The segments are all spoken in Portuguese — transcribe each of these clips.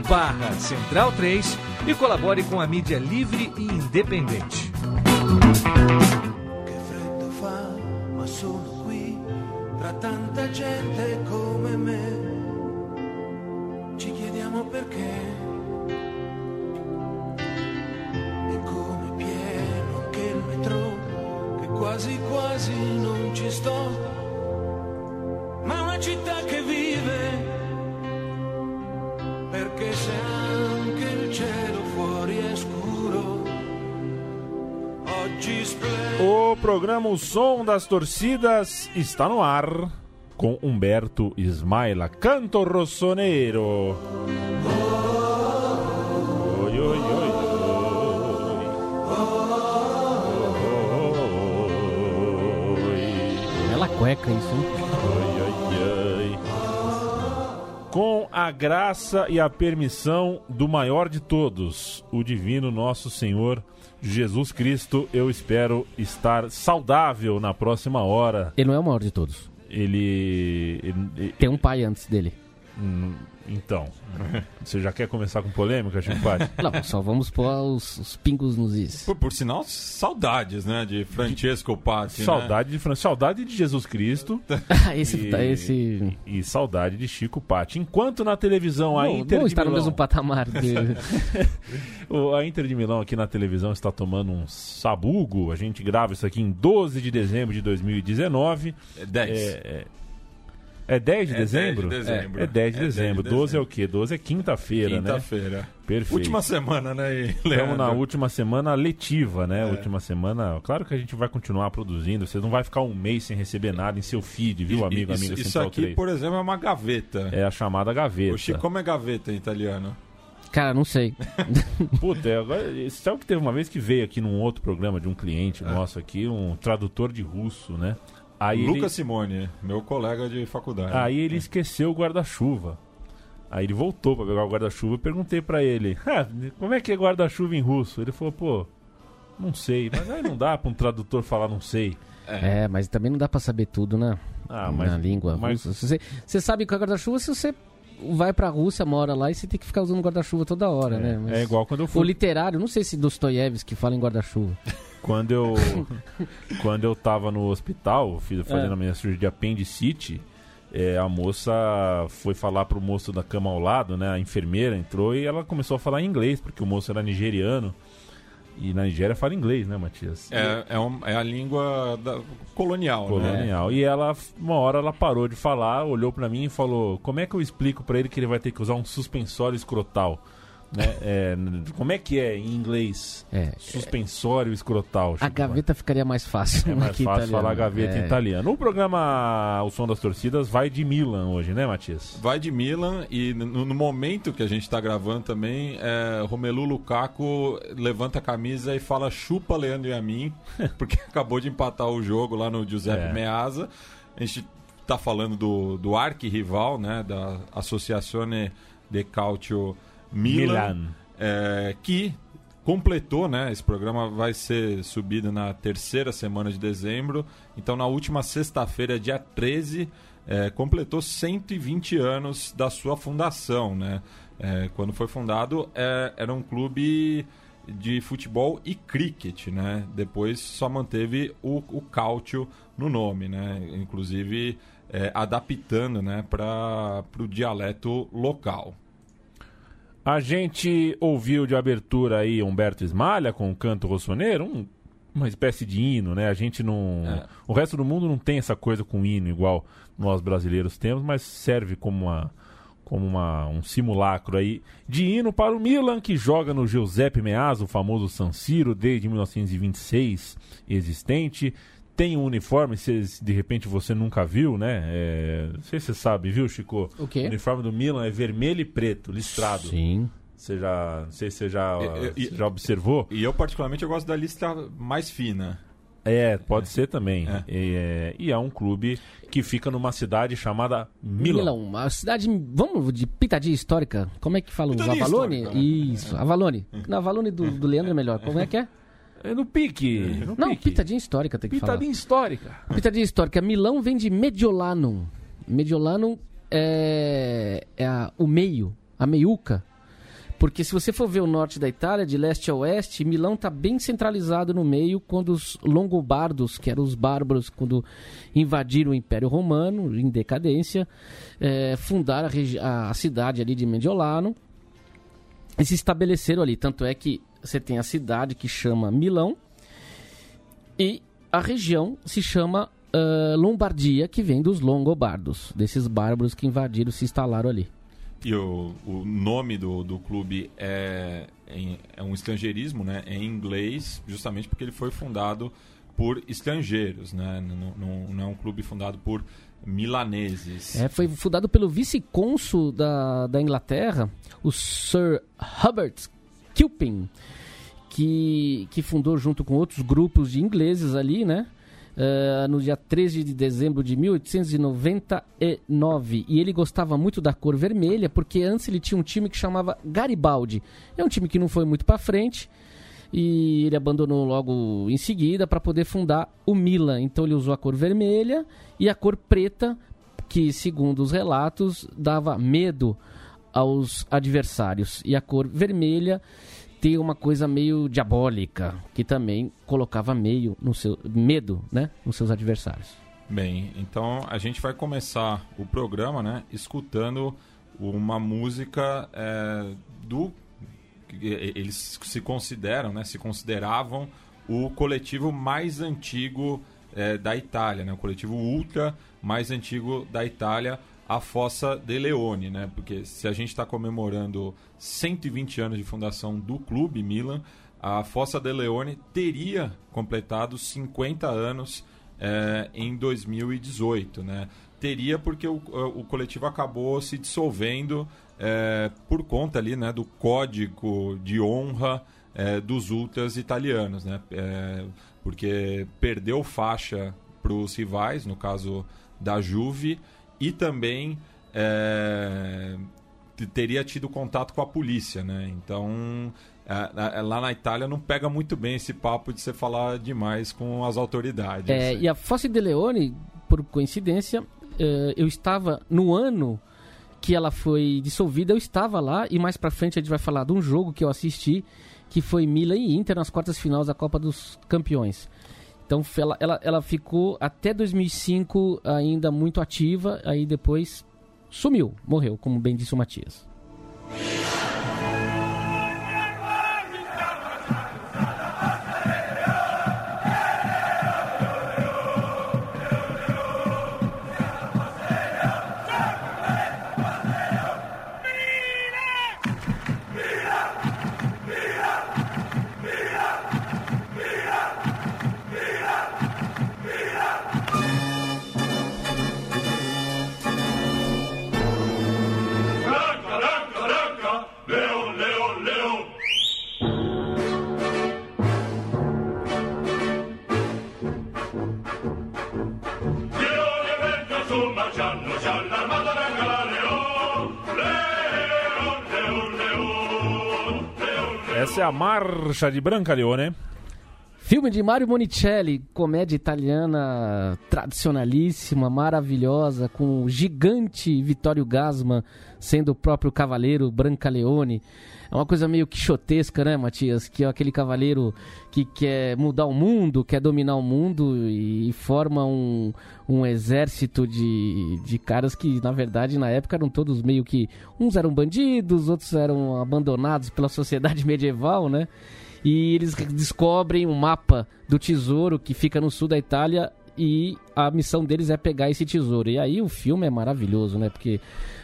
barra Central 3 e colabore com a mídia livre e independente. Quasi quasi non ci sto. Ma una città che perché se anche il cielo fuori è scuro, oggi splende. O programa O Som das Torcidas está no ar com Humberto Ismaila, Canto Rossoneiro. Oi, oi, oi, oi. Oi, Bela cueca isso, hein? Com a graça e a permissão do maior de todos, o divino nosso Senhor Jesus Cristo, eu espero estar saudável na próxima hora. Ele não é o maior de todos. Ele. ele- Tem um pai antes dele. Hum, então. Você já quer começar com polêmica, Chico Patti? Não, só vamos pôr os, os pingos nos is. Por, por sinal, saudades, né? De Francesco Patti. né? Saudade de Fran... Saudade de Jesus Cristo esse, E- tá- esse... e saudade de Chico Patti. Enquanto na televisão a Não, Inter não de está no Milão, mesmo patamar dele. a Inter de Milão aqui na televisão está tomando um sabugo. A gente grava isso aqui em 12 de dezembro de 2019. É 10. É, é, é 10 de É dezembro? 10 de dezembro. É, é 10 de É 10 de dezembro. 12 é o dezembro. quê? 12 é quinta-feira, né? Quinta-feira. Perfeito. Última semana, né, e- Estamos Leandro? na última semana letiva, né? É. Última semana. Claro que a gente vai continuar produzindo. Você não vai ficar um mês sem receber nada em seu feed, viu, amigo, isso, amiga Isso aqui, 3? por exemplo, é uma gaveta. É a chamada gaveta. O Chico, como é gaveta em italiano? Cara, não sei. Puta, é, agora, sabe que teve uma vez que veio aqui num outro programa de um cliente nosso aqui, um tradutor de russo, né? Aí Lucas ele, Simone, meu colega de faculdade. aí ele esqueceu o guarda-chuva. Aí ele voltou pra pegar o guarda-chuva e perguntei pra ele: "Ah, como é que é guarda-chuva em russo? Ele falou: pô, não sei. Mas aí não dá pra um tradutor falar não sei. É, mas também não dá pra saber tudo, né? Ah, Na língua mas- russa. Se Você, você sabe que é guarda-chuva se você vai pra Rússia, mora lá e você tem que ficar usando guarda-chuva toda hora, né? Mas É igual quando eu O fui. literário, não sei se Dostoiévski fala em guarda-chuva. Quando eu, quando eu tava no hospital, fiz, fazendo É. a minha cirurgia de apendicite, é, a moça foi falar pro moço da cama ao lado, né? A enfermeira entrou e ela começou a falar em inglês, porque o moço era nigeriano. E na Nigéria fala inglês, né, Matias? É, é, um- é a língua da- colonial, né? Colonial. E ela, uma hora ela parou de falar, olhou pra mim e falou: Como é que eu explico pra ele que ele vai ter que usar um suspensório escrotal? Né? É, como é que é em inglês? É. Suspensório escrotal. A gaveta ficaria mais fácil. É mais que fácil italiano. falar gaveta É. em italiano. O programa O Som das Torcidas vai de Milan hoje, né, Matias? Vai de Milan e no, no momento que a gente tá gravando também, é, Romelu Lukaku levanta a camisa e fala chupa Leandro e a mim, porque acabou de empatar o jogo lá no Giuseppe É. Meazza. A gente tá falando do, do arquirrival, né, da Associazione de Calcio Milan, Milan. é, que completou, né? Esse programa vai ser subido na terceira semana de dezembro. Então, na última sexta-feira, dia 13, é, completou 120 anos da sua fundação, né? É, quando foi fundado, é, era um clube de futebol e cricket, né? Depois só manteve o, o cálcio no nome, né? Inclusive adaptando, né, para o dialeto local. A gente ouviu de abertura aí Humberto Esmalha com o canto rossoneiro, um- uma espécie de hino, né? A gente não. É. O resto do mundo não tem essa coisa com hino igual nós brasileiros temos, mas serve como uma. Como uma, um simulacro aí de hino para o Milan, que joga no Giuseppe Meazza, o famoso San Siro, desde 1926 existente. Tem um uniforme, se de repente você nunca viu, né? É, não sei se você sabe, viu, Chico? O quê? O uniforme do Milan é vermelho e preto, listrado. Sim. Você já, não sei se você já, E- e- já observou. E eu, particularmente, eu gosto da lista mais fina. É, pode ser também. É. E, é, e é um clube que fica numa cidade chamada Milão. Milão, a cidade. Vamos de pitadinha histórica. Como é que fala? Pitadinha Avalone? né? Isso, Avalone. Na Avalone do, do Leandro é melhor. Como é que é? É no pique. No Não, pique. pitadinha histórica tem que Pitadinha histórica. falar. Pitadinha histórica. Milão vem de Mediolanum. Mediolanum é, é a- o meio, a meiuca. Porque se você for ver o norte da Itália, de leste a oeste, Milão está bem centralizado no meio, quando os longobardos, que eram os bárbaros, quando invadiram o Império Romano, em decadência, eh, fundaram a, a- cidade ali de Mediolanum e se estabeleceram ali. Tanto é que você tem a cidade que chama Milão e a região se chama ah, Lombardia, que vem dos longobardos, desses bárbaros que invadiram, se instalaram ali. E o, o nome do, do clube é, é um estrangeirismo, né? É em inglês, justamente porque ele foi fundado por estrangeiros, né? Não, não- não é um clube fundado por milaneses. É, foi fundado pelo vice-cônsul da, da Inglaterra, o Sir Hubert Kilpin, que, que fundou junto com outros grupos de ingleses ali, né? eh, no dia 13 de dezembro de 1899. E ele gostava muito da cor vermelha, porque antes ele tinha um time que chamava Garibaldi. É um time que não foi muito para frente, e ele abandonou logo em seguida para poder fundar o Milan. Então ele usou a cor vermelha e a cor preta, que segundo os relatos dava medo aos adversários. E a cor vermelha tem uma coisa meio diabólica, que também colocava meio no seu medo, né, nos seus adversários. Bem, então a gente vai começar o programa, né, escutando uma música é, do eles se consideram, né, se consideravam o coletivo mais antigo é, da Itália, né, o coletivo ultra mais antigo da Itália, a Fossa de Leone, né, porque se a gente está comemorando 120 anos de fundação do clube Milan, a Fossa de Leone teria completado 50 anos é, em 2018, né? Teria porque o, o coletivo acabou se dissolvendo é, por conta ali, né, do código de honra é, dos ultras italianos, né? Porque perdeu faixa para os rivais, no caso da Juve, e também é, teria tido contato com a polícia, né? Então é, é, lá na Itália não pega muito bem esse papo de você falar demais com as autoridades. É, e a Fosse de Leone, por coincidência, eh, eu estava no ano que ela foi dissolvida, eu estava lá e mais pra frente a gente vai falar de um jogo que eu assisti, que foi Milan e Inter nas quartas finais da Copa dos Campeões. Então ela, ela, ela ficou até 2005 ainda muito ativa, aí depois sumiu, morreu, como bem disse o Matias. É a Marcha de Branca Leone. Filme de Mario Monicelli, comédia italiana tradicionalíssima, maravilhosa, com o gigante Vittorio Gasman sendo o próprio cavaleiro Brancaleone. É uma coisa meio quixotesca, né, Matias? Que é aquele cavaleiro que quer mudar o mundo, quer dominar o mundo e forma um, um exército de, de caras que, na verdade, na época eram todos meio que. Uns eram bandidos, outros eram abandonados pela sociedade medieval, né? E eles descobrem um mapa do tesouro que fica no sul da Itália e a missão deles é pegar esse tesouro. E aí o filme é maravilhoso, né? Porque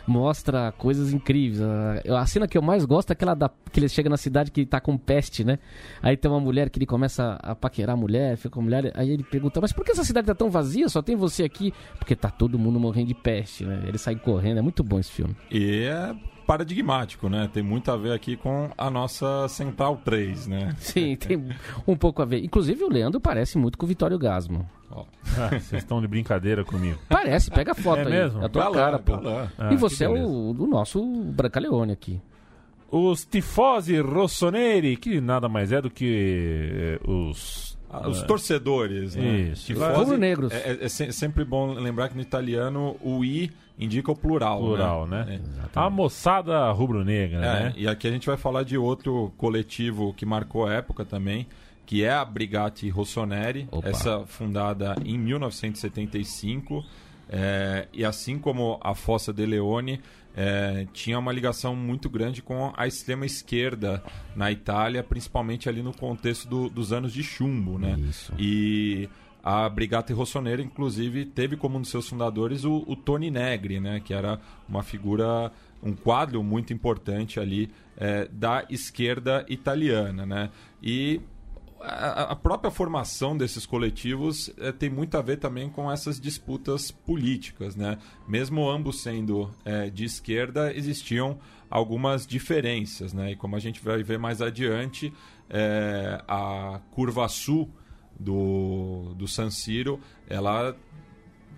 mostra coisas incríveis. A, a cena que eu mais gosto é aquela da, que ele chega na cidade que tá com peste, né? Aí tem uma mulher que ele começa a paquerar a mulher, fica com a mulher, aí ele pergunta: "Mas por que essa cidade tá tão vazia? Só tem você aqui?" Porque tá todo mundo morrendo de peste, né? Ele sai correndo, é muito bom esse filme. E é paradigmático, né? Tem muito a ver aqui com a nossa Central 3, né? Sim, tem um pouco a ver. Inclusive o Leandro parece muito com o Vitório Gasman. Ó, Ah, Vocês estão de brincadeira comigo. Parece, pega a foto É aí. mesmo? É a tua cara, pô. galã. Ah, e você é o do nosso Brancaleone aqui. Os tifosi rossoneri, que nada mais é do que eh, os... Ah, Os torcedores, né? Isso. Rubro-negros. É, é- é se- sempre bom lembrar que no italiano o I indica o plural. Plural, né? né? A moçada rubro-negra, É, né? E aqui a gente vai falar de outro coletivo que marcou a época também, que é a Brigati Rossoneri, Opa. essa fundada em 1975. é, e assim como a Fossa de Leone, é, tinha uma ligação muito grande com a extrema esquerda na Itália, principalmente ali no contexto do- dos anos de chumbo, né? Isso. E a Brigata Rossonera, inclusive, teve como um dos seus fundadores o, o Tony Negri, né? Que era uma figura, um quadro muito importante ali é, da esquerda italiana, né? E a, própria formação desses coletivos eh, tem muito a ver também com essas disputas políticas, né? Mesmo ambos sendo eh, de esquerda, existiam algumas diferenças, né? E como a gente vai ver mais adiante, eh, a curva sul do, do San Siro, ela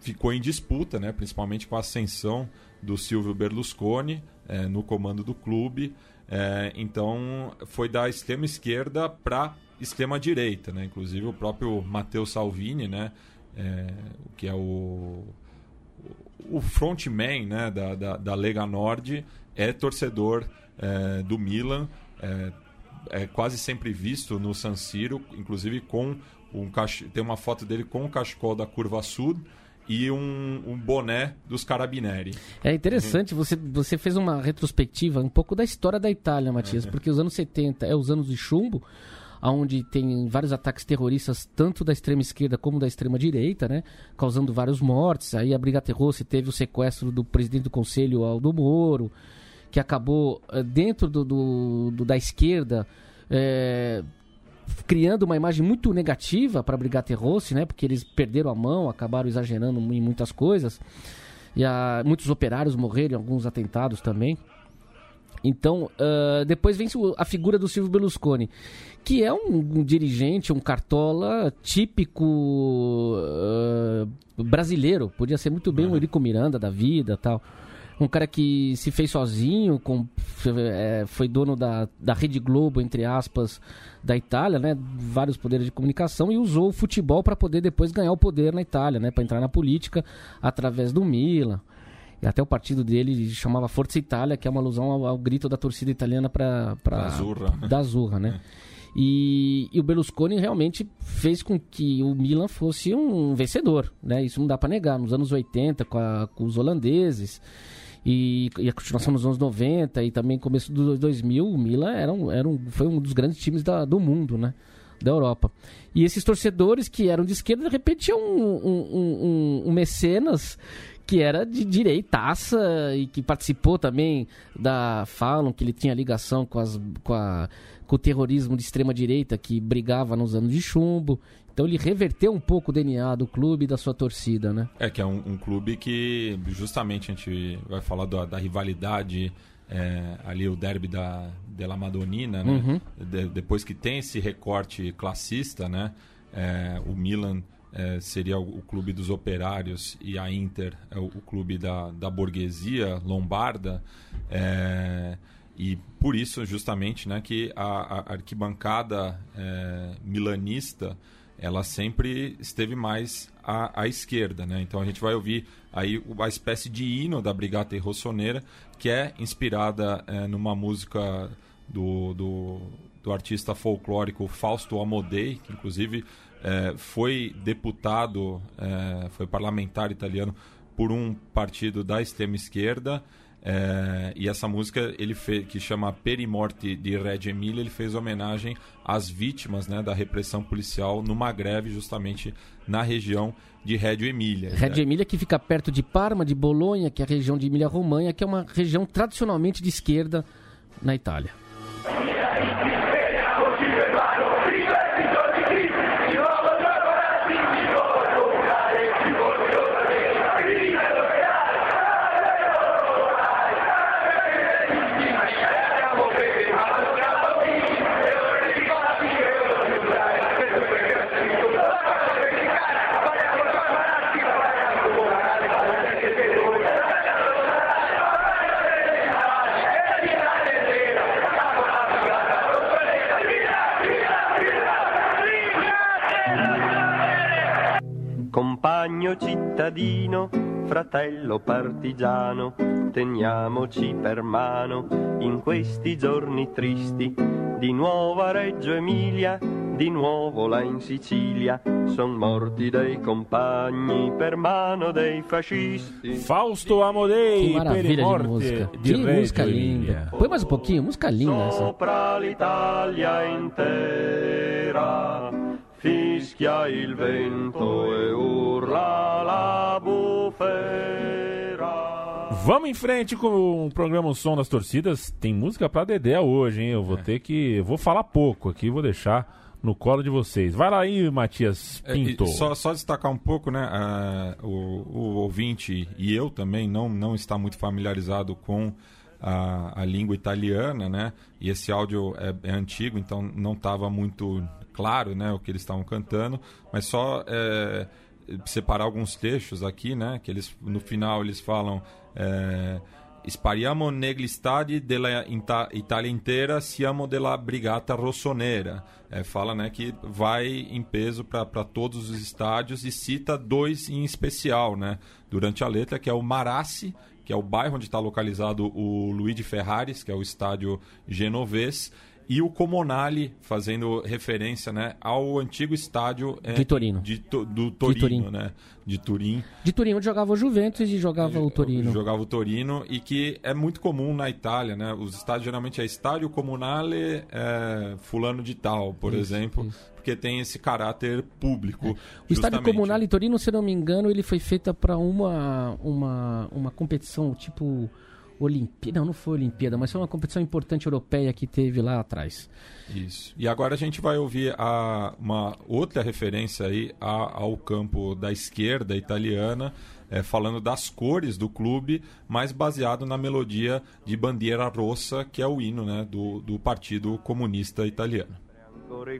ficou em disputa, né? principalmente com a ascensão do Silvio Berlusconi no comando do clube. Então, foi da extrema esquerda para extrema direita, né? Inclusive o próprio Matteo Salvini, né? Eh, que é o o frontman né, da, da, da Lega Nord é torcedor eh, do Milan, eh, é quase sempre visto no San Siro, inclusive com um cach... tem uma foto dele com o cachecol da Curva Sul e um, um boné dos Carabinieri. É interessante, você, você fez uma retrospectiva um pouco da história da Itália, Matias, porque os anos 70 é os anos de chumbo, onde tem vários ataques terroristas, tanto da extrema esquerda como da extrema direita, né? Causando vários mortes. Aí a Brigata Rossi teve o sequestro do presidente do conselho, Aldo Moro, que acabou eh, dentro do, do- do- da esquerda. eh, criando uma imagem muito negativa para a Brigata Rossi, né? Porque eles perderam a mão, acabaram exagerando em muitas coisas. E a- muitos operários morreram, em alguns atentados também. Então, ah, depois vem a figura do Silvio Berlusconi, que é um, um dirigente, um cartola típico ah, brasileiro. Podia ser muito bem um Eurico Miranda da vida tal. Um cara que se fez sozinho, com, eh, foi dono da, da Rede Globo, entre aspas, da Itália, né? Vários poderes de comunicação e usou o futebol para poder depois ganhar o poder na Itália, né? Para entrar na política através do Milan. E até o partido dele chamava Forza Itália, que é uma alusão ao, ao grito da torcida italiana para Da Azzurra. da Azurra, né? E, e o Berlusconi realmente fez com que o Milan fosse um vencedor, né? Isso não dá para negar. Nos anos 80, com, a- com os holandeses, e, e a continuação nos anos 90 e também começo dos 2000, o Milan era um, era um, foi um dos grandes times da- do mundo, né? Da Europa. E esses torcedores que eram de esquerda, de repente, tinham um- um- um- um mecenas que era de direitaça e que participou também da. Falam que ele tinha ligação com, as, com, a- com o terrorismo de extrema direita que brigava nos anos de chumbo. Então ele reverteu um pouco o DNA do clube e da sua torcida, né? É que é um, um clube que justamente a gente vai falar da, da rivalidade é, ali o derby da della Madonnina, né? Uhum. De- depois que tem esse recorte classista, né? É, o Milan é, seria o, clube dos operários e a Inter é o, o clube da, da burguesia lombarda. É, e por isso, justamente, né, que a, a arquibancada é, milanista ela sempre esteve mais à, à esquerda, né? Então a gente vai ouvir aí uma espécie de hino da Brigata Rossonera, que é inspirada eh, numa música do, do, do artista folclórico Fausto Amodei, que inclusive eh, foi deputado, eh, foi parlamentar italiano por um partido da extrema esquerda. É, e essa música ele fez, que chama Perimorte de Reggio Emilia, ele fez homenagem às vítimas né, da repressão policial numa greve justamente na região de Reggio Emilia. Reggio Emília que fica perto de Parma, de Bolonha, que é a região de Emília-Romanha, que é uma região tradicionalmente de esquerda na Itália. Mio cittadino, fratello partigiano, teniamoci per mano in questi giorni tristi. Di nuovo a Reggio Emilia, di nuovo là in Sicilia, son morti dei compagni per mano dei fascisti. Fausto Amodei, Que maravilha de Morte música. que música linda. Põe mais um pouquinho, música linda essa. Sopra l'Italia intera fischia il vento e urla la bufera. Vamos em frente com o programa O Som das Torcidas. Tem música pra Dedé hoje, hein? Eu vou ter que. eu Vou falar pouco aqui, vou deixar no colo de vocês. Vai lá aí, Matias É, Pinto. só, só destacar um pouco, né? ah, o, o ouvinte e eu também não, não está muito familiarizado com a, a língua italiana, né? E esse áudio é, é antigo, então não estava muito claro, né? O que eles estavam cantando, mas só é, separar alguns trechos aqui, né? Que eles no final eles falam é, Spariamo negli stadi della Itália inteira, siamo della brigata rossonera. É, fala né, que vai em peso para todos os estádios e cita dois em especial né, durante a letra, que é o Marassi, que é o bairro onde está localizado o Luigi Ferraris, que é o estádio genovês, e o Comunale, fazendo referência né, ao antigo estádio é, De Torino. de To- do Torino, Turim. né, de Turim. De Turim, onde jogava o Juventus e jogava o Torino. Jogava o Torino e que é muito comum na Itália, né? Os estádios geralmente é estádio comunale é, fulano de tal, por Isso, exemplo, isso. porque tem esse caráter público. O estádio justamente. comunal em Torino, se não me engano, ele foi feita para uma, uma, uma competição tipo Olimpíada. Não, não foi Olimpíada, mas foi uma competição importante europeia que teve lá atrás. Isso. E agora a gente vai ouvir a, uma outra referência aí a- ao campo da esquerda italiana, é, falando das cores do clube, mas baseado na melodia de Bandiera Rossa, que é o hino né, do, do Partido Comunista Italiano. Ancora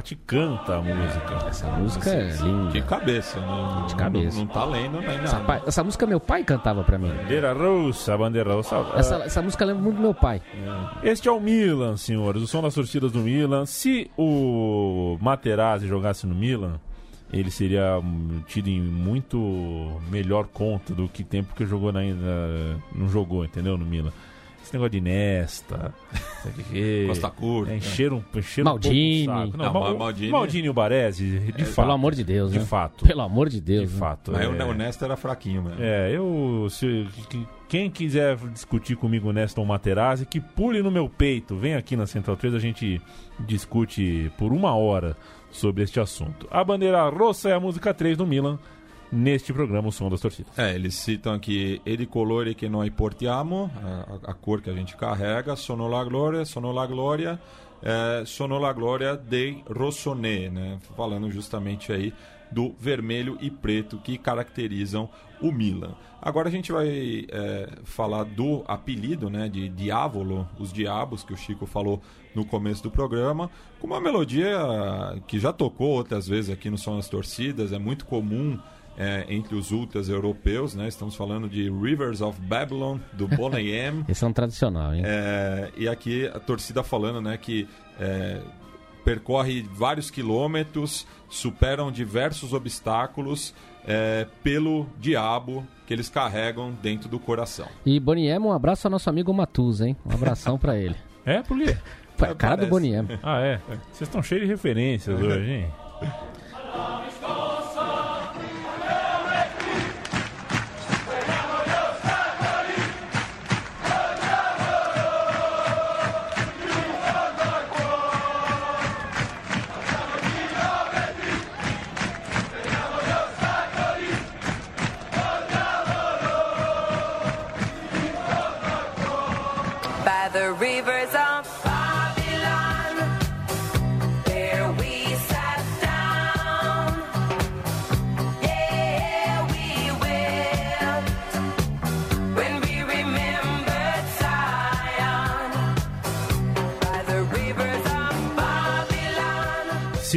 Patti canta a música. Essa música é De linda. cabeça, né? De cabeça. Não, não tá lendo nem Essa, nada. essa música meu pai cantava pra mim. Bandeira Rossa, Bandeira Rossa. Essa, essa música lembra muito do meu pai. Este é o Milan, senhores. O som das torcidas do Milan. Se o Materazzi jogasse no Milan, ele seria hum, tido em muito melhor conta do que tempo que jogou na, na- não jogou, entendeu? No Milan. Esse negócio de Nesta, quê. Costa Curta. É, encheram, encheram Maldini. um pouco o saco. Não, Não, Mal- Ma- Maldini- Maldini e o Baresi, de fato. Pelo amor de Deus, De né? fato. Pelo amor de Deus. De né? fato. Mas é. o Nesta era fraquinho mesmo. É, eu. Se, que- quem quiser discutir comigo Neston Materazzi, que pule no meu peito. Vem aqui na Central 3, a gente discute por uma hora sobre este assunto. A bandeira rossa é a música 3 do Milan, neste programa O Som das Torcidas. É, eles citam aqui Edi colore che noi portiamo, a, a cor que a gente carrega, sono la gloria, sono la gloria, é, sono la gloria dei né? Falando justamente aí do vermelho e preto que caracterizam o Milan. Agora a gente vai é, falar do apelido, né, de Diavolo, os Diabos, que o Chico falou no começo do programa, com uma melodia que já tocou outras vezes aqui no Som das Torcidas, é muito comum é, entre os ultras europeus, né? Estamos falando de Rivers of Babylon, do Boney M. Esse é um tradicional, hein? É, e aqui a torcida falando né, que é, percorre vários quilômetros, superam diversos obstáculos é, pelo diabo que eles carregam dentro do coração. E Boniemo, um abraço ao nosso amigo Matuza, hein? Um abração pra ele. É, por quê? É cara do. Boniemo. Ah, é. Vocês estão cheios de referências hoje, hein?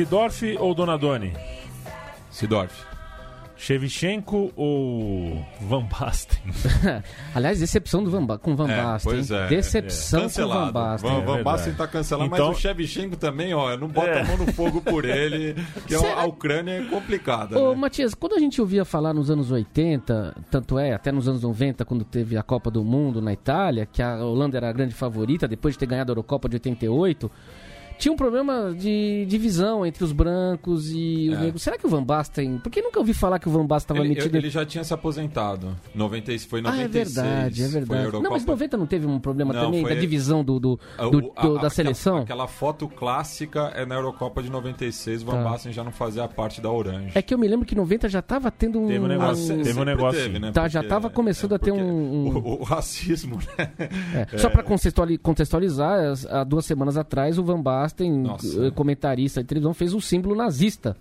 Sidorf ou Donadoni? Sidorf. Shevchenko ou Van Basten? Aliás, decepção do Van Ba- com Van É, Basten. pois hein? é, decepção com Cancelado. Van Basten. Van, É Van verdade. Basten tá cancelado, Então- mas o Shevchenko também, ó, não bota É. a mão no fogo por ele, que Será- a Ucrânia é complicada, Ô, né? Matias, quando a gente ouvia falar nos anos 80, tanto é, até nos anos 90, quando teve a Copa do Mundo na Itália, que a Holanda era a grande favorita, depois de ter ganhado a Eurocopa de 88, tinha um problema de divisão entre os brancos e os É. negros. Será que o Van Basten... Por que nunca ouvi falar que o Van Basten estava metido... ele já tinha se aposentado. 90, foi em Ah, é 96. verdade, é verdade. Não, mas 90 não teve um problema Não, também foi- da divisão do, do, A- do- do- a- da aquela- seleção? Aquela foto clássica é na Eurocopa de 96, o Van Tá. Basten já não fazia parte da Orange. É que eu me lembro que 90 já tava tendo um... Teve um negócio- se- teve um negócio teve, assim. né? Tá, já Porque- tava começando a ter um- um- O, o racismo, né? É, Só para contextualizar, as- há duas semanas atrás, o Van Basten, Nossa. eh, comentarista de televisão, fez um símbolo nazista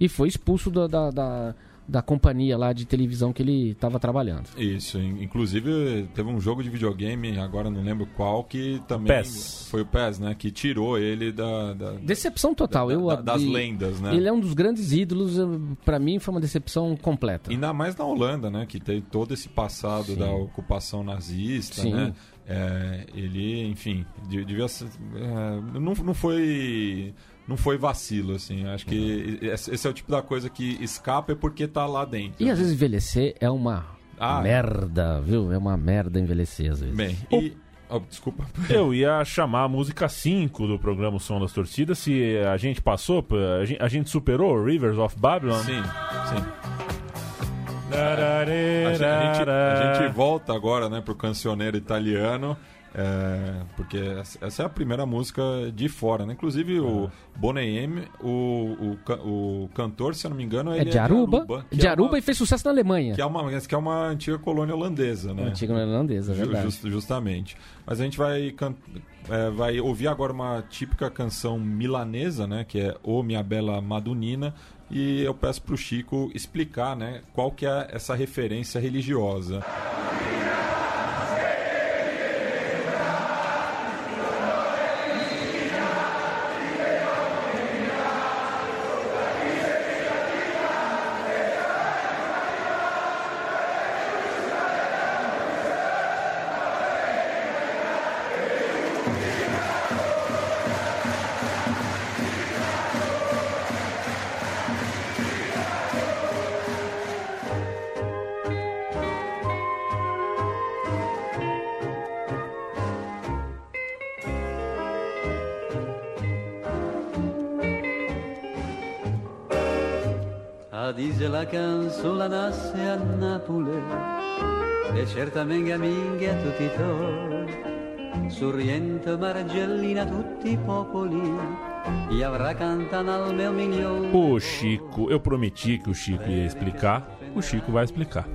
e foi expulso da, da, da, da companhia lá de televisão que ele estava trabalhando. Isso, in- inclusive teve um jogo de videogame, agora não lembro qual, que também PES. foi o PES, né? Que tirou ele da, da- Decepção total. da- eu, da- das e- lendas, né? Ele é um dos grandes ídolos, para mim foi uma decepção completa. Ainda mais na Holanda, né? Que tem todo esse passado Sim. da ocupação nazista, Sim. né? É, ele, enfim, de- devia ser, é, não, não foi não foi vacilo, assim. Acho que esse esse é o tipo da coisa que escapa é porque tá lá dentro. E às vezes envelhecer é uma Ah, merda, viu? É uma merda envelhecer às vezes. Bem, e... oh, desculpa. Eu ia chamar a música 5 do programa O Som das Torcidas. Se a gente passou, a gente, a gente superou Rivers of Babylon. Sim, sim. A gente, a gente- volta agora né, pro cancioneiro italiano, é, porque essa é a primeira música de fora. Né? Inclusive o Boney M, o, o, o cantor, se eu não me engano, É de Aruba, que de é Aruba uma- e fez sucesso na Alemanha. que é uma que é uma antiga colônia holandesa, né? Antiga holandesa, é Ju- verdade. just- justamente. Mas a gente vai, can- é, vai ouvir agora uma típica canção milanesa, né? Que é O Minha Bela Madunina. E eu peço pro Chico explicar, né? Qual que é essa referência religiosa. Sorriente Margellina tutti i popoli e avrà cantando al milione O Chico, eu prometi que o Chico ia explicar. O Chico vai explicar.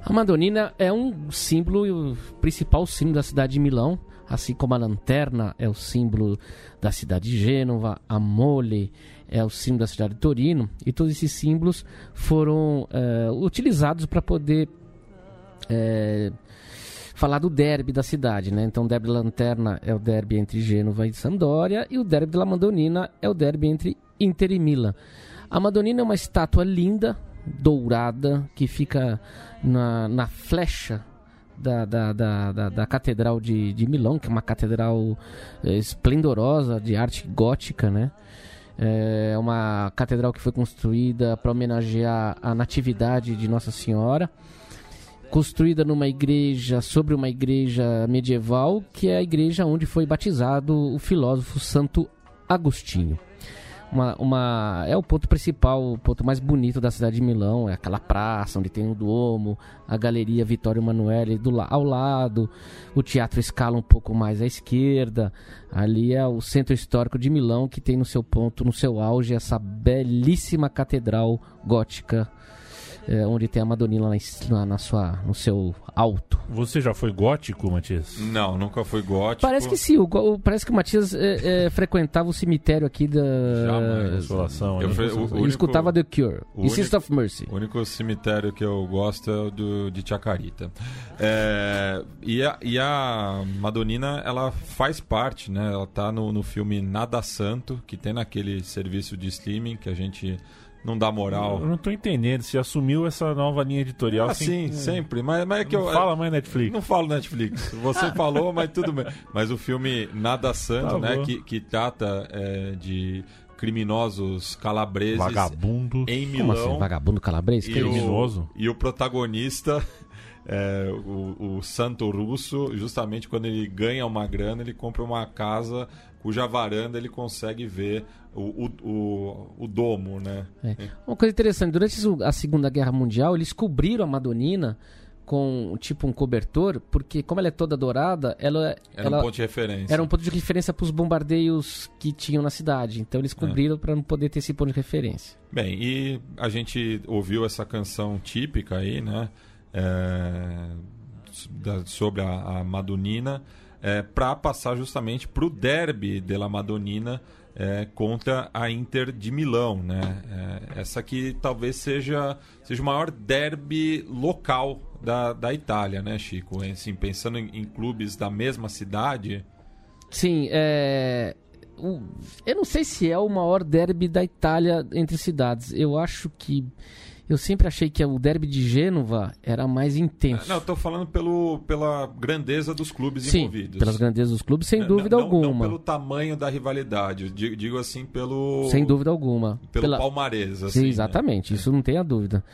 A Madonnina é um símbolo, o principal símbolo da cidade de Milão, assim como a lanterna é o símbolo da cidade de Gênova, a mole é o símbolo da cidade de Torino, e todos esses símbolos foram eh, utilizados para poder eh, falar do derby da cidade, né? Então, o derby lanterna é o derby entre Gênova e Sampdoria, e o derby da Madonnina é o derby entre Inter e Milan. A Madonnina é uma estátua linda, dourada, que fica na, na flecha da, da, da, da, da Catedral de, de Milão, que é uma catedral eh, esplendorosa de arte gótica, né? É uma catedral que foi construída para homenagear a natividade de Nossa Senhora, construída numa igreja, sobre uma igreja medieval, que é a igreja onde foi batizado o filósofo Santo Agostinho. Uma, uma- é o ponto principal, o ponto mais bonito da cidade de Milão, é aquela praça onde tem o Duomo, a galeria Vittorio Emanuele do, ao lado, o Teatro Scala um pouco mais à esquerda, ali é o centro histórico de Milão que tem no seu ponto, no seu auge, essa belíssima catedral gótica é, onde tem a Madonina na, na sua, no seu alto. Você já foi gótico, Matias? Não, nunca fui gótico. Parece que sim, o, o- parece que o Matias é, é, frequentava o cemitério aqui da. Jamais. Consolação. Eu né? fui- o- Ele único- escutava The Cure o e Sister of Mercy. O único cemitério que eu gosto é o do, de Chacarita. É, e, a, e a Madonina, ela faz parte, né? Ela tá no, no filme Nada Santo, que tem naquele serviço de streaming que a gente não dá moral. Eu não tô entendendo. Se assumiu essa nova linha editorial. Ah, sem- sim, sempre. Mas, mas é que Não eu. fala mais Netflix. Não falo Netflix. Você falou, mas tudo bem. Mas o filme Nada Santo, Tá né? Que, que trata é, de criminosos calabreses Vagabundo. em Como Milão. assim, vagabundo calabrês? O, Criminoso. e o protagonista, é, o, o Santo Russo, justamente quando ele ganha uma grana, ele compra uma casa cuja varanda ele consegue ver o, o, o, o domo, né? É. Uma coisa interessante, durante a Segunda Guerra Mundial, eles cobriram a Madonina com tipo um cobertor, porque como ela é toda dourada, ela, Era ela um ponto de referência. era um ponto de referência para os bombardeios que tinham na cidade. Então eles cobriram para não poder ter esse ponto de referência. Bem, e a gente ouviu essa canção típica aí, né? É, da- sobre a, a Madonina, é, para passar justamente para o derby della Madonina é, contra a Inter de Milão, né? É, essa aqui talvez seja, seja o maior derby local da, da Itália, né, Chico? Assim, pensando em, em clubes da mesma cidade, Sim, é. eu não sei se é o maior derby da Itália entre cidades. Eu acho que. Eu sempre achei que o derby de Gênova era mais intenso. Não, eu tô falando pelo, pela grandeza dos clubes Sim, envolvidos. pelas grandezas dos clubes, sem Não- dúvida não, alguma. Não pelo tamanho da rivalidade, digo, digo assim pelo. Sem dúvida alguma. Pelo Pela- palmarés, assim. Sim, né? exatamente, isso não tem a dúvida.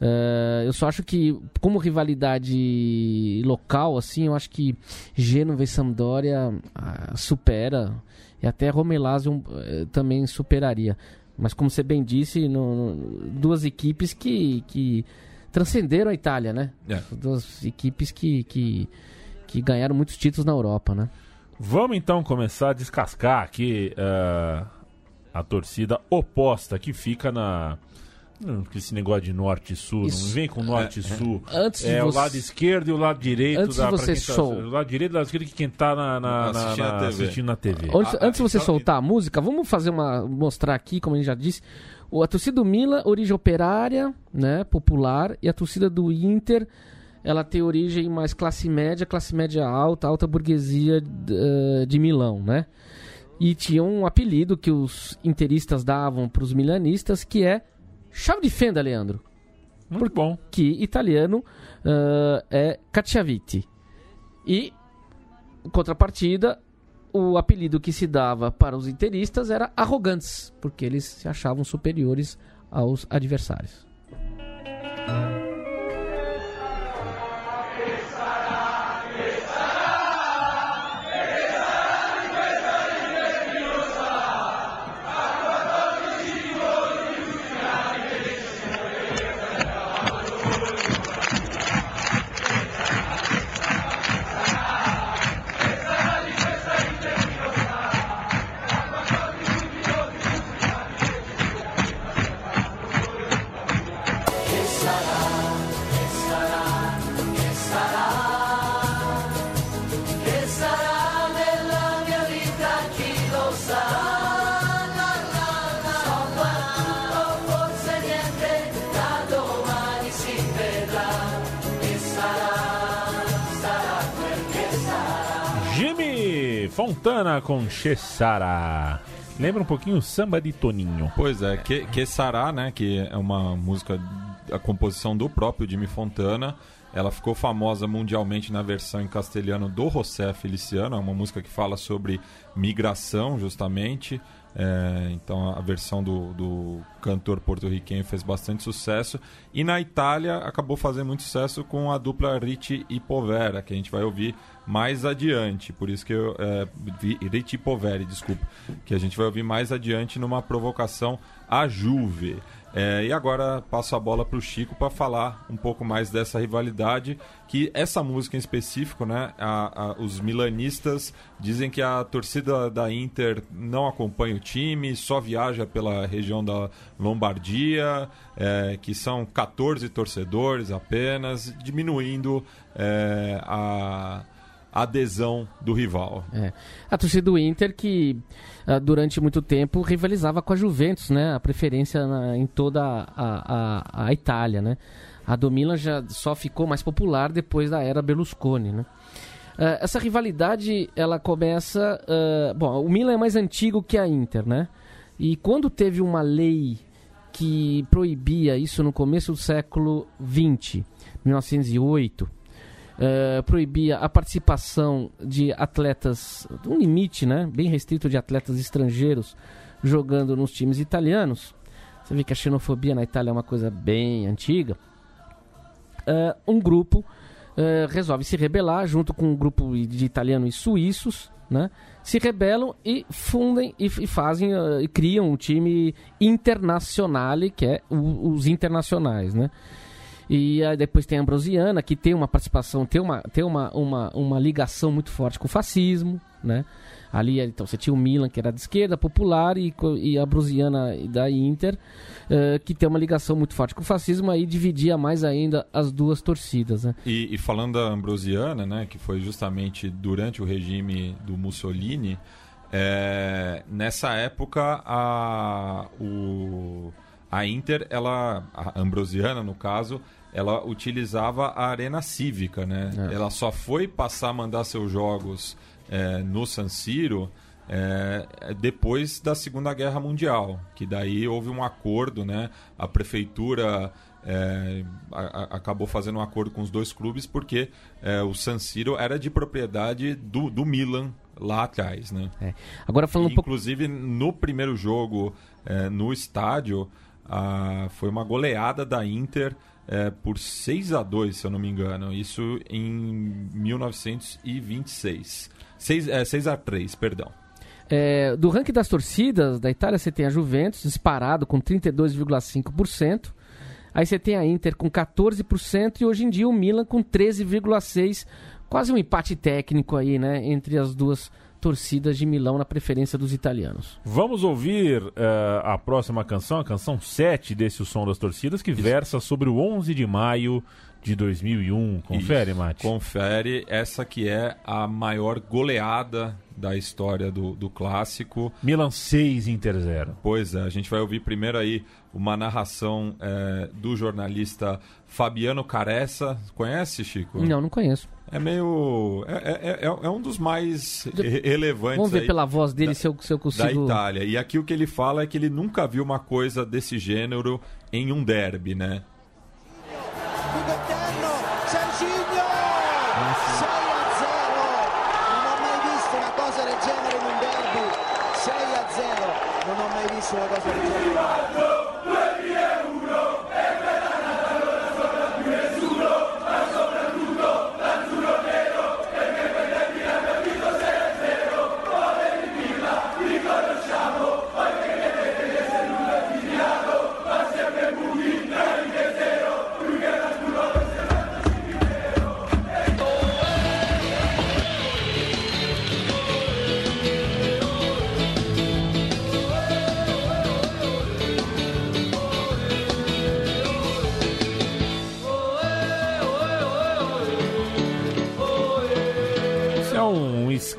É, eu só acho que, como rivalidade local, assim, eu acho que Gênova e Sampdoria ah, supera, e até Romelásio eh, também superaria. Mas como você bem disse, no- no- duas equipes que, que transcenderam a Itália, né? É. Duas equipes que, que, que ganharam muitos títulos na Europa, né? Vamos então começar a descascar aqui eh, a torcida oposta que fica na. Não, porque esse negócio de norte e sul, Isso. não vem com norte e sul. Antes de É o você- lado esquerdo e o lado direito Antes de da pra você tá- sol- O lado direito e o lado esquerdo que quem tá na, na- na- Assistindo na- a TV. assistindo na TV. Antes, Ah, antes de você então- soltar a música, vamos fazer uma. mostrar aqui, como a gente já disse. O- A torcida do Milan, origem operária, né? Popular, e a torcida do Inter, ela tem origem mais classe média, classe média alta, alta burguesia eh, de Milão, né? E tinha um apelido que os interistas davam para os milanistas, que é chave de fenda, Leandro. Muito bom. Que italiano eh, é Cacciaviti. E, em contrapartida, o apelido que se dava para os interistas era arrogantes, porque eles se achavam superiores aos adversários. Fontana com Chessara. Lembra um pouquinho o samba de Toninho. Pois é, que, que Sará, né? Que é uma música, a composição do próprio Jimmy Fontana. Ela ficou famosa mundialmente na versão em castelhano do José Feliciano. É uma música que fala sobre migração, justamente. É, então a versão do, do cantor porto-riquenho fez bastante sucesso. E na Itália acabou fazendo muito sucesso com a dupla Ricci e Povera, que a gente vai ouvir mais adiante. Por isso que eu. É, Ricci e Poveri, desculpa. Que a gente vai ouvir mais adiante numa provocação à Juve. É, e agora passo a bola para o Chico para falar um pouco mais dessa rivalidade. Que essa música em específico, né? a- a- os milanistas dizem que a torcida da Inter não acompanha o time, só viaja pela região da Lombardia, é, que são 14 torcedores apenas, diminuindo é, a adesão do rival. É. A torcida do Inter que durante muito tempo rivalizava com a Juventus, né? A preferência na- em toda a, a, a Itália, né? A do Milan já só ficou mais popular depois da era Berlusconi, né? Ah, essa rivalidade, ela começa... ah, bom, o Milan é mais antigo que a Inter, né? E quando teve uma lei que proibia isso no começo do século XX, 1908, eh, proibia a participação de atletas, um limite né, bem restrito de atletas estrangeiros jogando nos times italianos. Você vê que a xenofobia na Itália é uma coisa bem antiga. Eh, um grupo eh, resolve se rebelar junto com um grupo de italianos e suíços, né? Se rebelam e fundem e, e fazem eh, e criam um time internacional, que é o- os internacionais, né? E aí depois tem a Ambrosiana, que tem uma participação, tem uma, tem uma, uma, uma ligação muito forte com o fascismo, né? Ali, então, você tinha o Milan, que era de esquerda, popular, e, e a Ambrosiana da Inter, eh, que tem uma ligação muito forte com o fascismo, aí dividia mais ainda as duas torcidas, né? E, e falando da Ambrosiana, né, que foi justamente durante o regime do Mussolini, é, nessa época a, o, a Inter, ela, a Ambrosiana no caso, ela utilizava a arena cívica, né? É. Ela só foi passar a mandar seus jogos é, no San Siro é, depois da Segunda Guerra Mundial, que daí houve um acordo, né? A prefeitura é, a- a- acabou fazendo um acordo com os dois clubes porque é, o San Siro era de propriedade do, do Milan lá atrás, né? É. Agora falando um pouco. Inclusive no primeiro jogo é, no estádio ah, foi uma goleada da Inter é, por 6 a 2 se eu não me engano. Isso em 1926. 6, é, 6 a 3 perdão. É, do ranking das torcidas da Itália, você tem a Juventus disparado com 32,5%. Aí você tem a Inter com 14% e hoje em dia o Milan com 13,6%. Quase um empate técnico aí, né? Entre as duas torcidas de Milão na preferência dos italianos. Vamos ouvir eh, a próxima canção, a canção 7 desse O Som das Torcidas, que versa sobre o 11 de maio de 2001. Confere, Isso. Mate. Confere essa que é a maior goleada da história do, do clássico. Milan 6, Inter 0. Pois é, a gente vai ouvir primeiro aí uma narração é, do jornalista Fabiano Caressa. Conhece, Chico? Não, não conheço. É meio. É, é, é- é um dos mais re- relevantes Vamos ver aí pela voz dele da- se, eu, se eu da consigo. Itália. E aqui o que ele fala é que ele nunca viu uma coisa desse gênero em um derby, né?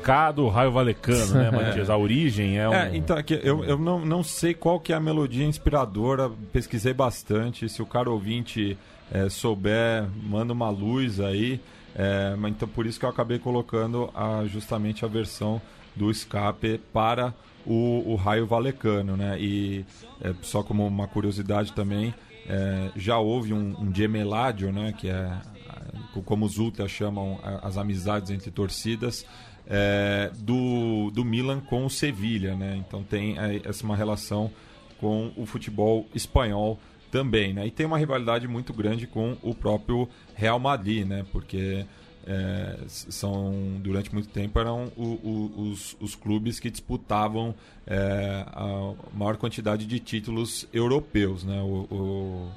Um ska do raio valecano, né, Matias? A origem é um... É, então aqui, eu, eu não, não sei qual que é a melodia inspiradora, pesquisei bastante. Se o cara ouvinte é, souber, manda uma luz aí. É, mas então por isso que eu acabei colocando a, justamente a versão do escape para o, o raio valecano, né? E é, só como uma curiosidade também, é, já houve um, um gemeládio, né? Que é como os ultras chamam as amizades entre torcidas é, do, do Milan com o Sevilha, né? Então tem é, essa uma relação com o futebol espanhol também, né? E tem uma rivalidade muito grande com o próprio Real Madrid, né? Porque é, são durante muito tempo eram o- o- os, os clubes que disputavam é, a maior quantidade de títulos europeus, né? O, o,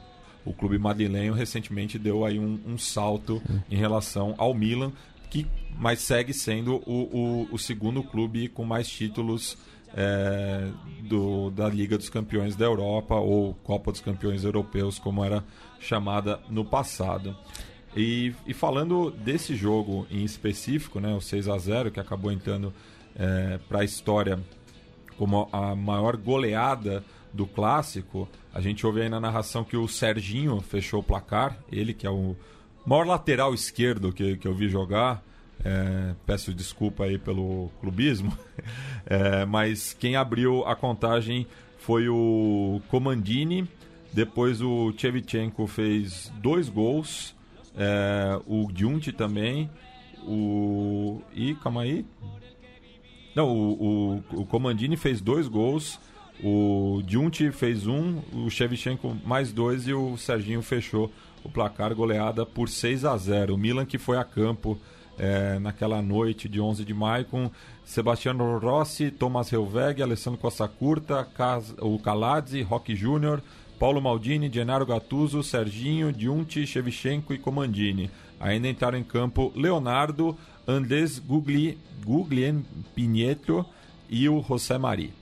o clube madrilenho recentemente deu aí um, um salto em relação ao Milan, que mas segue sendo o, o, o segundo clube com mais títulos é, do, da Liga dos Campeões da Europa ou Copa dos Campeões Europeus, como era chamada no passado. E, e falando desse jogo em específico, né, o 6 a 0 que acabou entrando para a história como a maior goleada do clássico, a gente ouve aí na narração que o Serginho fechou o placar, ele que é o maior lateral esquerdo que, que eu vi jogar. É, peço desculpa aí pelo clubismo, É, mas quem abriu a contagem foi o Comandini. Depois o Chevchenko fez dois gols, é, o Giunti também, o. Ih, calma aí. Não, o, o, o Comandini fez dois gols, o Giunti fez um, o Shevchenko mais dois e o Serginho fechou o placar goleada por 6 a 0 O Milan que foi a campo eh, naquela noite de 11 de maio com Sebastiano Rossi, Thomas Helveg, Alessandro Costa Curta, Cas- o Calazzi, Roque Júnior, Paulo Maldini, Gennaro Gattuso, Serginho, Giunti, Shevchenko e Comandini. Ainda entraram em campo Leonardo, Andrés Gugli, Guglien Pinheiro e o José Mari.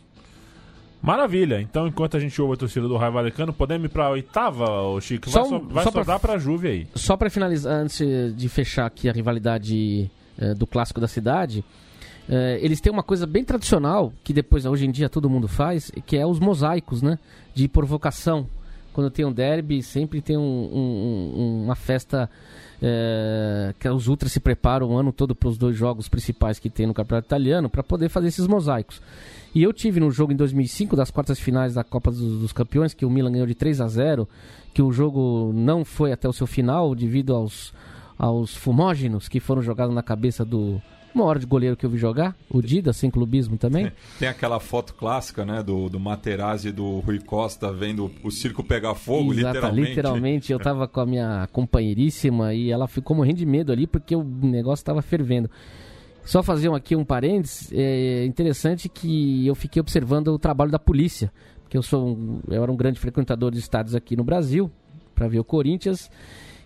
Maravilha. Então, enquanto a gente ouve a torcida do Raio Valecano, podemos ir pra oitava, ô Chico? Só Vai, um- só, vai só só pra- dar pra Juve aí. Só para finalizar, antes de fechar aqui a rivalidade eh, do clássico da cidade, eh, eles têm uma coisa bem tradicional que depois hoje em dia todo mundo faz, que é os mosaicos, né? De provocação. Quando tem um derby, sempre tem um- um- um- uma festa eh, que os ultras se preparam o ano todo para os dois jogos principais que tem no campeonato italiano para poder fazer esses mosaicos. E eu tive no jogo em 2005 das quartas finais da Copa dos, dos Campeões que o Milan ganhou de 3 a 0, que o jogo não foi até o seu final devido aos aos fumógenos que foram jogados na cabeça do maior de goleiro que eu vi jogar, o Dida, sem clubismo também. Tem aquela foto clássica, né, do, do Materazzi e do Rui Costa vendo o circo pegar fogo, Exata, literalmente. literalmente, eu tava com a minha companheiríssima e ela ficou morrendo de medo ali porque o negócio tava fervendo. Só fazer aqui um parênteses, é interessante que eu fiquei observando o trabalho da polícia, porque eu sou um- eu era um grande frequentador de estádios aqui no Brasil para ver o Corinthians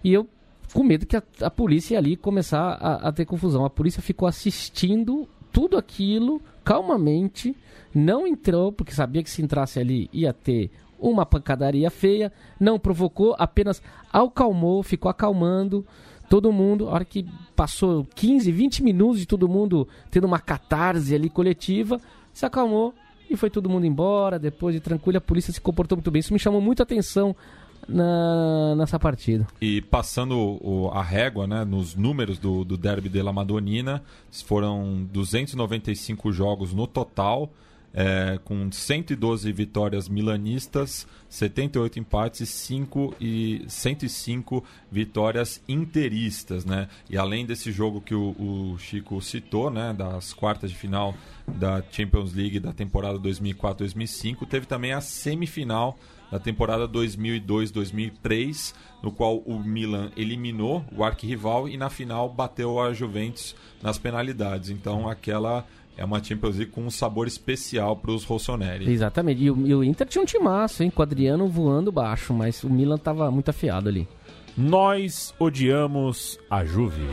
e eu com medo que a, a polícia ia ali começar a, a ter confusão. A polícia ficou assistindo tudo aquilo calmamente, não entrou porque sabia que se entrasse ali ia ter uma pancadaria feia, não provocou, apenas acalmou, ficou acalmando todo mundo. A hora que passou 15, 20 minutos de todo mundo tendo uma catarse ali coletiva, se acalmou e foi todo mundo embora. Depois de tranquilo, a polícia se comportou muito bem. Isso me chamou muita atenção na, nessa partida. E passando o- a régua né, nos números do, do Derby della Madonnina, foram 295 jogos no total, é, com 112 vitórias milanistas, 78 empates e 5 e 105 vitórias interistas. Né? E além desse jogo que o, o Chico citou, né, das quartas de final da Champions League da temporada 2004-2005, teve também a semifinal da temporada 2002-2003, no qual o Milan eliminou o arquirrival e na final bateu a Juventus nas penalidades. Então aquela é uma Champions League com um sabor especial para os Rossoneri. Exatamente. E o, e o Inter tinha um timaço, hein? Com o Adriano voando baixo, mas o Milan tava muito afiado ali. Nós odiamos a Juve.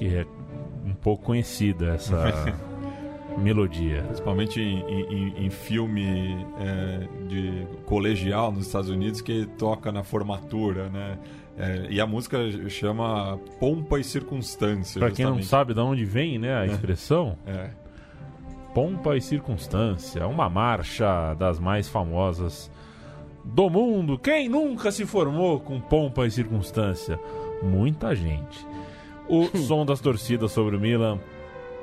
Que é um pouco conhecida essa melodia. Principalmente em, em- em filme é, de colegial nos Estados Unidos que toca na formatura, né? É, e a música chama Pompa e Circunstância. Pra quem não sabe de onde vem, né, a expressão, É. pompa e circunstância, uma marcha das mais famosas do mundo. Quem nunca se formou com pompa e circunstância? Muita gente. O som das torcidas sobre o Milan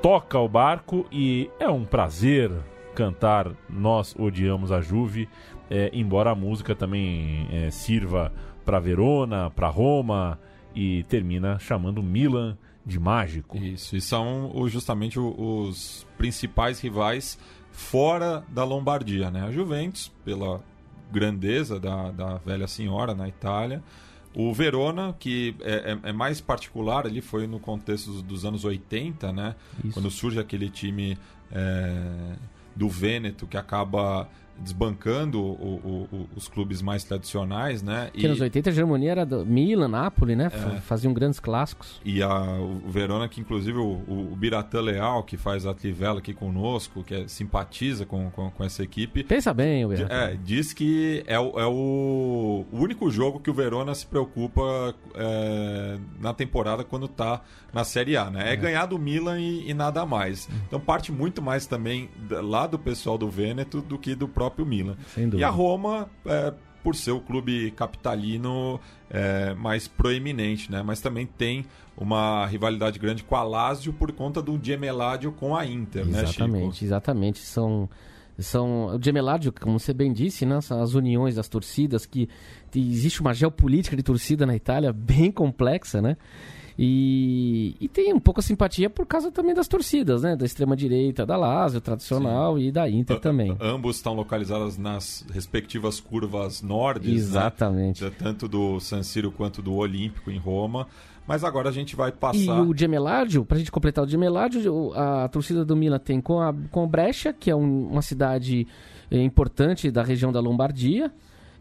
toca o barco e é um prazer cantar Nós Odiamos a Juve, é, embora a música também é, sirva para Verona, para Roma e termina chamando Milan de mágico. Isso, e são justamente os principais rivais fora da Lombardia, né? A Juventus, pela grandeza da, da velha senhora na Itália. O Verona, que é, é- é mais particular ali, foi no contexto dos, dos anos 80, né? Isso. Quando surge aquele time é, do Vêneto que acaba desbancando o- o- os clubes mais tradicionais, né? Porque nos 80 a hegemonia era do Milan, Napoli, né? F- Faziam grandes clássicos. E a, o Verona, que inclusive o, o, Biratã Leal, que faz a Trivela aqui conosco, que é- simpatiza com, com, com essa equipe, Pensa bem, o é, diz que é, o, é o, único jogo que o Verona se preocupa é, na temporada quando tá na Série A, né? É, ganhar do Milan e, e nada mais. Então parte muito mais também lá do pessoal do Vêneto do que do próprio Milan. Sem E a Roma, é, por ser o clube capitalino é, mais proeminente, né? Mas também tem uma rivalidade grande com a Lazio por conta do Gemeládio com a Inter, né, Chico? Exatamente, exatamente. São, são o gemeládio, como você bem disse, né? São as uniões das torcidas que existe uma geopolítica de torcida na Itália bem complexa, né? E, e tem um pouco a simpatia por causa também das torcidas, né? Da extrema direita, da Lazio tradicional e da Inter também. Ambos estão localizados nas respectivas curvas nordes, Exatamente. né? Tanto do San Siro quanto do Olímpico em Roma. Mas agora a gente vai E passar. o Gemeládio, pra gente completar o Gemeládio, o- a torcida do Milan tem com, a, com Brescia, que é um- uma cidade eh, importante da região da Lombardia.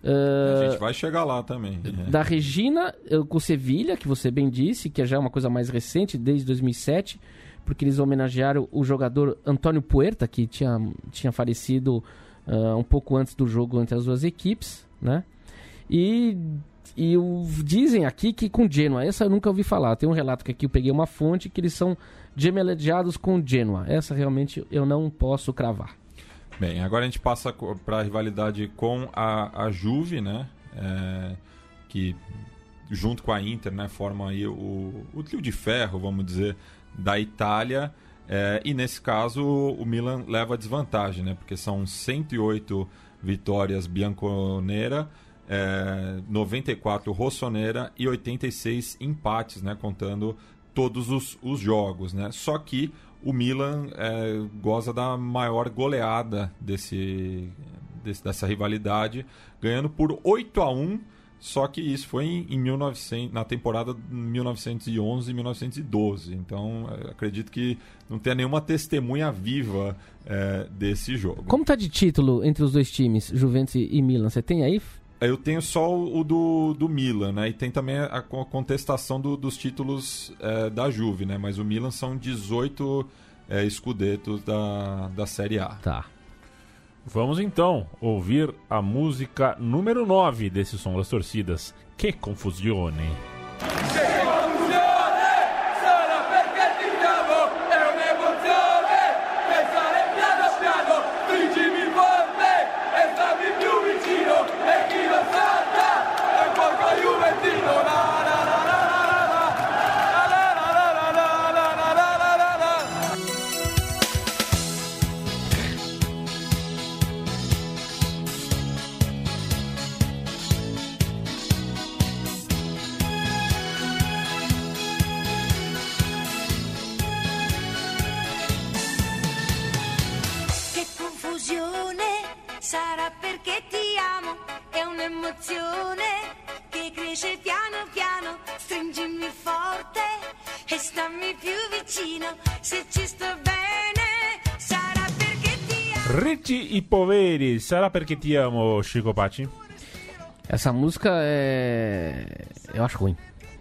A eh, gente vai chegar lá também. da Regina eh, com Sevilha, que você bem disse, que já é uma coisa mais recente, desde 2007, porque eles homenagearam o jogador Antônio Puerta, que tinha, tinha falecido ah, um pouco antes do jogo entre as duas equipes, né? E, e o- dizem aqui que com Genoa, essa eu nunca ouvi falar. Tem um relato que aqui eu peguei uma fonte que eles são gemelejados com Genoa. Essa realmente eu não posso cravar. Bem, agora a gente passa para a rivalidade com a, a Juve, né? É, que junto com a Inter, né, forma aí o, o trio de ferro, vamos dizer, da Itália. É, e nesse caso o Milan leva desvantagem, né? Porque são 108 vitórias bianconera, é, 94 rossonera e 86 empates, né? Contando todos os, os jogos, né? Só que o Milan é, goza da maior goleada desse, desse- dessa rivalidade, ganhando por 8 a 1 só que isso foi em, em 1900, na temporada 1911 e 1912. Então, é, acredito que não tenha nenhuma testemunha viva é, desse jogo. Como tá de título entre os dois times, Juventus e Milan? Você tem aí? Eu tenho só o do, do Milan, né? E tem também a co- contestação do- dos títulos é, da Juve, né? Mas o Milan são 18 é, escudetos da, da Série A. Tá. Vamos então ouvir a música número 9 desse som das torcidas. Que confusione! Solo e poveri, sarà perché ti amo, Chico Patti? Essa música é. Eu acho ruim.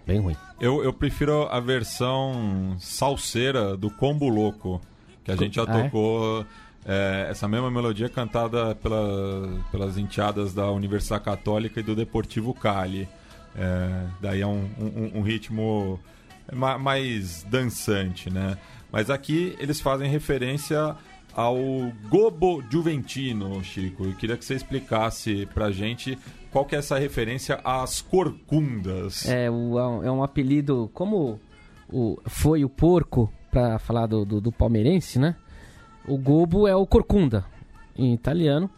Bem ruim. Eu, eu prefiro a versão salseira do Combo Louco, que a gente já Ah, é? tocou é, essa mesma melodia cantada pela, pelas enteadas da Universidade Católica e do Deportivo Cali. É, daí é um, um- um ritmo ma- mais dançante, né? Mas aqui eles fazem referência ao Gobo Juventino, Chico. Eu queria que você explicasse pra gente qual que é essa referência às corcundas. É, o- é um apelido, como o, foi o porco, pra falar do, do, do palmeirense, né? O gobo é o corcunda, em italiano.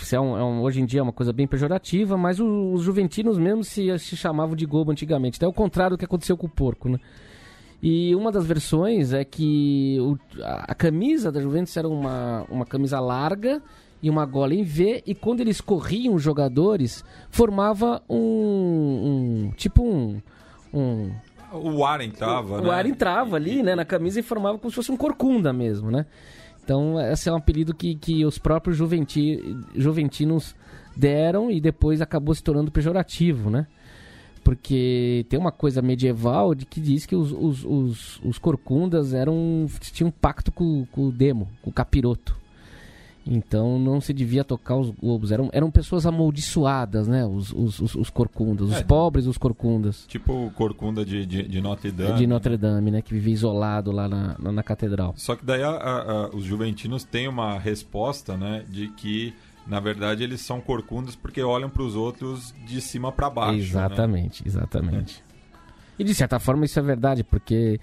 Isso é um- é um- hoje em dia é uma coisa bem pejorativa, mas o- os juventinos mesmo se, se chamavam de gobo antigamente. Então é o contrário do que aconteceu com o porco, né? E uma das versões é que o- a, a camisa da Juventus era uma, uma camisa larga e uma gola em V, e quando eles corriam os jogadores, formava um. um- tipo um. um O ar entrava, né? o ar entrava ali, né, na camisa e formava como se fosse um corcunda mesmo, né? Então, esse é um apelido que, que os próprios juventi, juventinos deram e depois acabou se tornando pejorativo, né? Porque tem uma coisa medieval de que diz que os, os, os, os corcundas eram tinham um pacto com, com o demo, com o capiroto. Então não se devia tocar os globos. Eram, eram pessoas amaldiçoadas, né? Os, os, os, os corcundas, os É. pobres os corcundas. Tipo corcunda de, de, de Notre Dame. De Notre Dame, né? Que vivia isolado lá na, na, na catedral. Só que daí a- a- a- os juventinos têm uma resposta, né, de que na verdade eles são corcundas porque olham para os outros de cima para baixo. né? exatamente, exatamente. E de certa forma isso é verdade, porque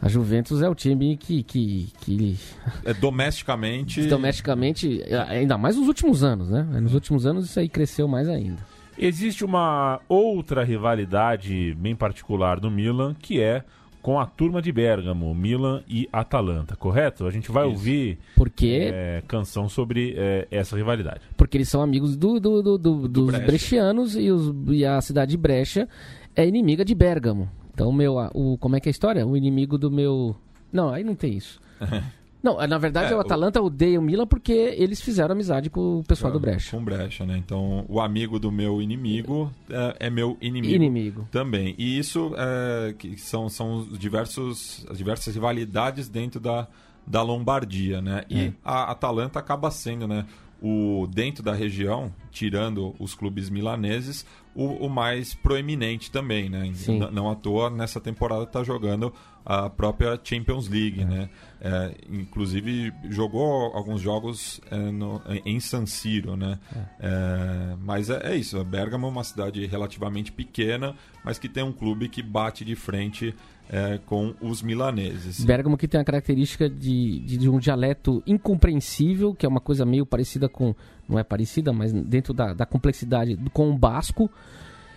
a Juventus é o time que, que, que É, domesticamente. domesticamente, ainda mais nos últimos anos, né? Nos últimos anos isso aí cresceu mais ainda. Existe uma outra rivalidade bem particular do Milan, que é com a turma de Bergamo, Milan e Atalanta, correto? A gente vai Isso. ouvir Porque, é, canção sobre é, essa rivalidade. porque eles são amigos do, do, do- do- dos Brecha. brechianos e, os, e a cidade de Brecha é inimiga de Bergamo. Então, meu, o, como é que é a história? O inimigo do meu. Não, aí não tem isso. Não, na verdade É, o o- Atalanta odeia o Milan porque eles fizeram amizade com o pessoal do Brecha. Com brecha, né? Então, o amigo do meu inimigo é, é meu inimigo. Inimigo. Também. E isso é, que são, são os diversos, as diversas rivalidades dentro da, da Lombardia, né? E É. a Atalanta acaba sendo, né? O, dentro da região, tirando os clubes milaneses, o, o mais proeminente também, né? Não à toa, nessa temporada está jogando a própria Champions League, né? É, inclusive, jogou alguns jogos é, no- em San Siro, né? É, mas é, é isso, Bergamo é uma cidade relativamente pequena, mas que tem um clube que bate de frente é, com os milaneses. Bergamo que tem a característica de, de, de um dialeto incompreensível, que é uma coisa meio parecida com. Não é parecida, mas dentro da, da complexidade com o basco.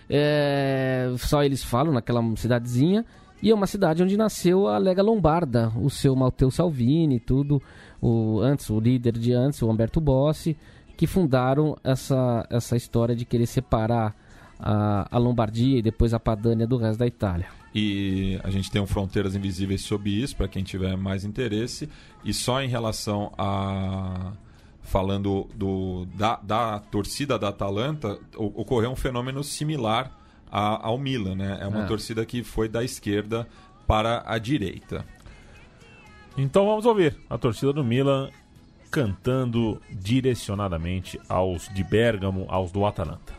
É, só eles falam naquela cidadezinha. E é uma cidade onde nasceu a Lega Lombarda, o seu Matteo Salvini, tudo. O, antes, o líder de antes, o Humberto Bossi, que fundaram essa, essa história de querer separar a, a Lombardia e depois a Padânia do resto da Itália. E a gente tem um Fronteiras Invisíveis sobre isso, para quem tiver mais interesse. E só em relação a. Falando do, da, da torcida da Atalanta, ocorreu um fenômeno similar a- ao Milan, né? É uma Ah. torcida que foi da esquerda para a direita. Então vamos ouvir a torcida do Milan cantando direcionadamente aos de Bergamo, aos do Atalanta.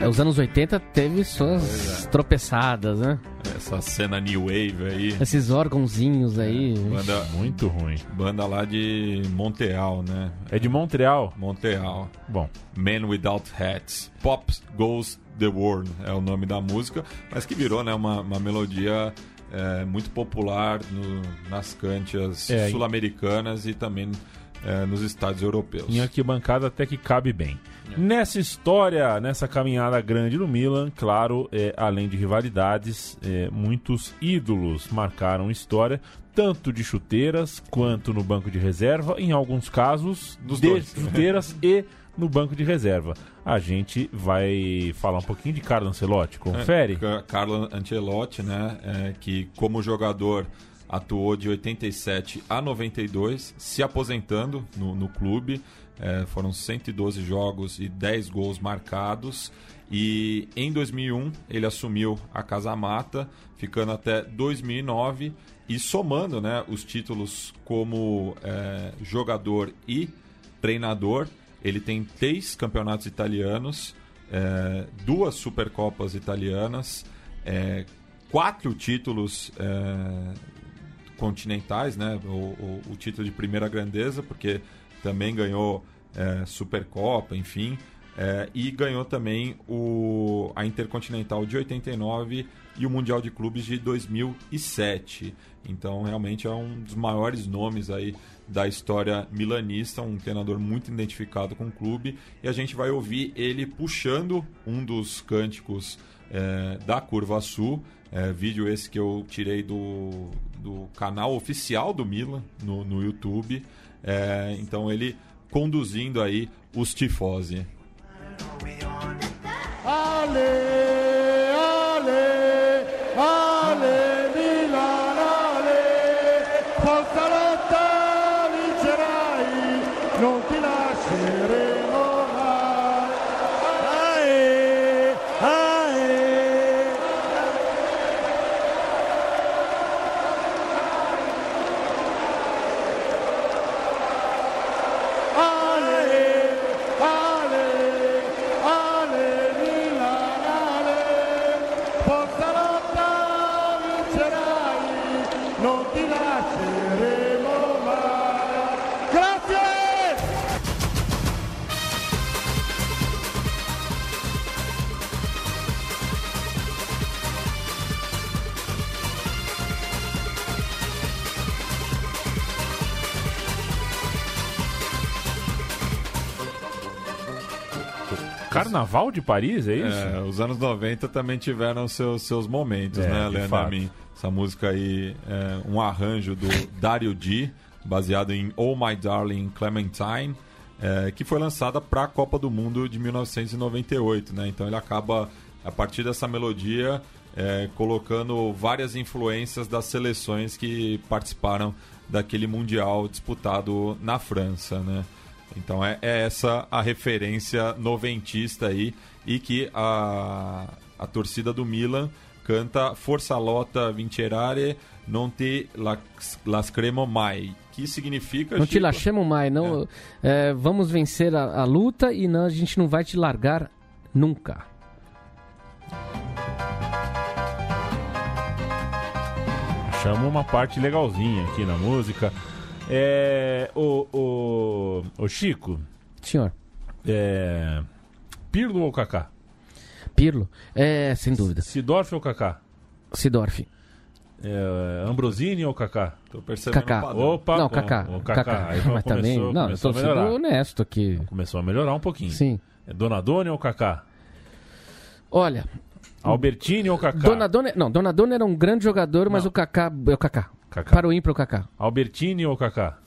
É, os anos 80 teve suas tropeçadas, né? Essa cena New Wave aí. Esses órgãozinhos aí. Banda, Muito ruim. banda lá de Montreal, né? É de Montreal. Montreal. Bom, Man Without Hats. Pop Goes the World é o nome da música, mas que virou né, uma, uma melodia é, muito popular no- nas cantias É, sul-americanas e também é, nos estados europeus. em arquibancada até que cabe bem. Nessa história, nessa caminhada grande do Milan, claro, é, além de rivalidades, é, muitos ídolos marcaram história, tanto de chuteiras quanto no banco de reserva, em alguns casos Dos de dois. chuteiras e no banco de reserva. A gente vai falar um pouquinho de Carlo Ancelotti, confere? É, Ca- Carlo Ancelotti, né, é, que como jogador atuou de 87 a 92, se aposentando no, no clube. É, foram 112 jogos e 10 gols marcados. E em 2001 ele assumiu a Casa Mata, ficando até 2009 e somando né, os títulos como é, jogador e treinador. Ele tem três campeonatos italianos, é, duas Supercopas italianas, é, quatro títulos é, continentais, né? O, o- o título de primeira grandeza, porque também ganhou é, Supercopa, enfim. é, e ganhou também o, a Intercontinental de 89 e o Mundial de Clubes de 2007. Então, realmente é um dos maiores nomes aí da história milanista, um treinador muito identificado com o clube. E a gente vai ouvir ele puxando um dos cânticos é, da Curva Sul. É, vídeo esse que eu tirei do, do canal oficial do Milan no, no YouTube. É, então ele conduzindo aí os tifosi. Ale, ale, ale, Carnaval de Paris, é isso? É, os anos 90 também tiveram seus, seus momentos, É, né, Leandro? Essa música aí é um arranjo do Dario D, baseado em Oh My Darling Clementine, é, que foi lançada para a Copa do Mundo de 1998, né? Então ele acaba, a partir dessa melodia, é, colocando várias influências das seleções que participaram daquele Mundial disputado na França, né? Então é, é essa a referência noventista aí e que a, a torcida do Milan canta Força Lota Vincerare non te las- lascremo mai, que significa Não te lachemos mais, não. é, vamos vencer a, a luta e não, a gente não vai te largar nunca. Chama uma parte legalzinha aqui na música. É. O, o, o Chico, Senhor, é. Pirlo ou Kaká? Pirlo, é, sem dúvida. Sidorf ou Kaká? Sidorf, É, Ambrosini ou Kaká? Tô percebendo Kaká. padrão. Opa, não, Kaká, o Kaká. Kaká. Mas também, não, eu tô sendo honesto aqui. Começou a melhorar um pouquinho. Sim. É Donadoni ou Kaká? Olha, Albertini ou Kaká? Donadona, não, Donadona era um grande jogador, mas o Kaká, é o Kaká. Kaká. Para o ímpar, o Kaká. Albertini ou Kaká?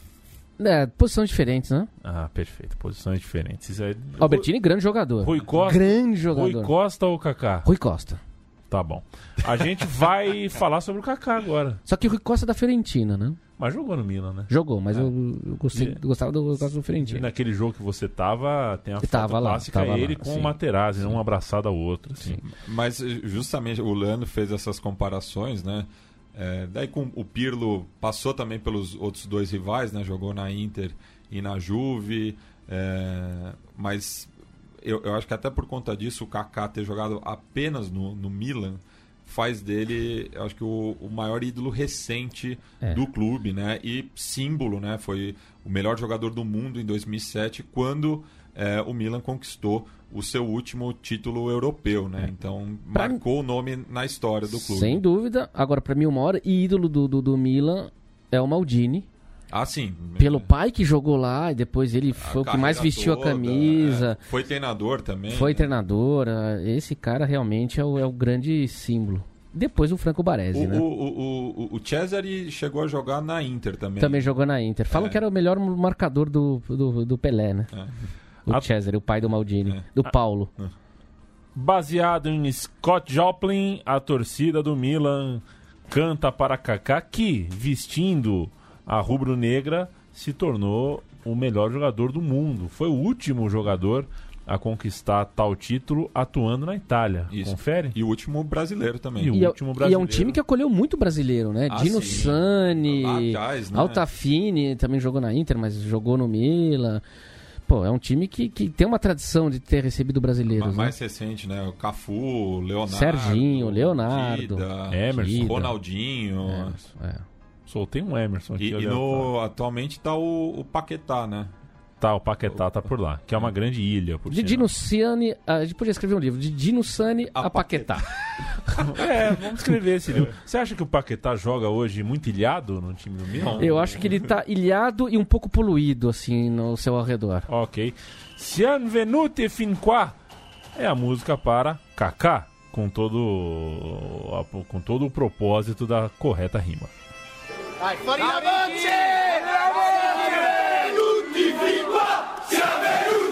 É, posições diferentes, né? Ah, perfeito. Posições diferentes. Isso aí... Albertini, grande jogador. Rui Costa. Grande jogador. Rui Costa ou Kaká? Rui Costa. Tá bom. A gente vai falar sobre o Kaká agora. Só que o Rui Costa é da Fiorentina, né? Mas jogou no Milan, né? Jogou, mas eu, eu gostei, E- gostava do Costa do E Fiorentina. naquele jogo que você tava, tem a Eu foto tava lá, clássica tava lá, ele com sim. o Materazzi, um abraçado ao outro. Assim. Mas eh, justamente o Leandro fez essas comparações, né? É, daí com o Pirlo passou também pelos outros dois rivais, né? Jogou na Inter e na Juve, é, mas eu, eu acho que até por conta disso o Kaká ter jogado apenas no, no Milan faz dele, eu acho que o, o maior ídolo recente É. do clube, né? E símbolo, né? Foi o melhor jogador do mundo em 2007 quando é, o Milan conquistou o seu último título europeu, né? Então É. Pra- marcou o nome na história do clube. Sem dúvida. Agora, pra mim, o maior ídolo do, do, do Milan é o Maldini. Ah, sim. Pelo pai que jogou lá e depois ele foi o que mais vestiu a toda, camisa. é. Foi treinador também. Foi né? treinador. ah, Esse cara realmente é o, é o grande símbolo. Depois o Franco Baresi, O, né? o, o, o, o Cesare chegou a jogar na Inter também. Também jogou na Inter. Falam É. que era o melhor marcador do, do, do Pelé, né? É. O A- Cesare, o pai do Maldini. É. Do Paulo. Baseado em Scott Joplin, a torcida do Milan canta para Kaká, que, vestindo a rubro-negra, se tornou o melhor jogador do mundo. Foi o último jogador a conquistar tal título atuando na Itália. Isso. Confere? E o último brasileiro também. E o E é, último e é um brasileiro. time que acolheu muito brasileiro, né? Ah, Dino sim. Sani, atrás, né? Altafini também jogou na Inter, mas jogou no Milan. Pô, é um time que, que tem uma tradição de ter recebido brasileiros, né? mais recente, né? O Cafu, Leonardo. Serginho, Leonardo, Dida, Emerson. Dida. Ronaldinho. É. Soltei um Emerson aqui. E, e no, atualmente tá o, o Paquetá, né? Tá, o Paquetá tá por lá, que é uma grande ilha, por De. Dino Sani, a gente podia escrever um livro, de Dino Sani a, A Paquetá. É, vamos escrever esse livro. Você acha que o Paquetá joga hoje muito ilhado no time do Milan? Eu acho que ele tá ilhado e um pouco poluído, assim, no seu arredor. Ok. Sian venute fin qua é a música para Kaká, com todo, com todo o propósito da correta rima. Fin qua, siamo venuti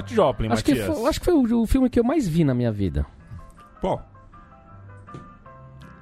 Scott Joplin, Acho que, Matias. foi, acho que foi o, o filme que eu mais vi na minha vida. Pô.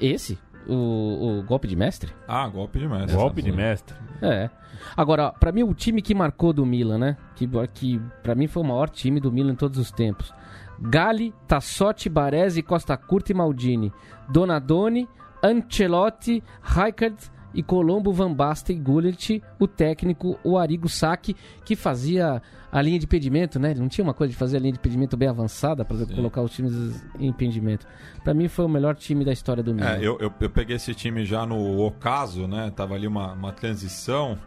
Esse? O, o Golpe de Mestre? Ah, golpe de mestre. Golpe de mestre. É. Agora, pra mim, o time que marcou do Milan, né? Que, que pra mim foi o maior time do Milan em todos os tempos. Gali, Tassotti, Baresi, Costa Curta e Maldini. Donadoni, Ancelotti, Rijkaard e Colombo, Van Basten e Gullit. O técnico, o Arigo Sacchi, que fazia a linha de impedimento, né? Ele não tinha uma coisa de fazer a linha de impedimento bem avançada pra colocar os times em impedimento. Pra mim, foi o melhor time da história do Milan. É, eu, eu, eu peguei esse time já no ocaso, né? Tava ali uma, uma transição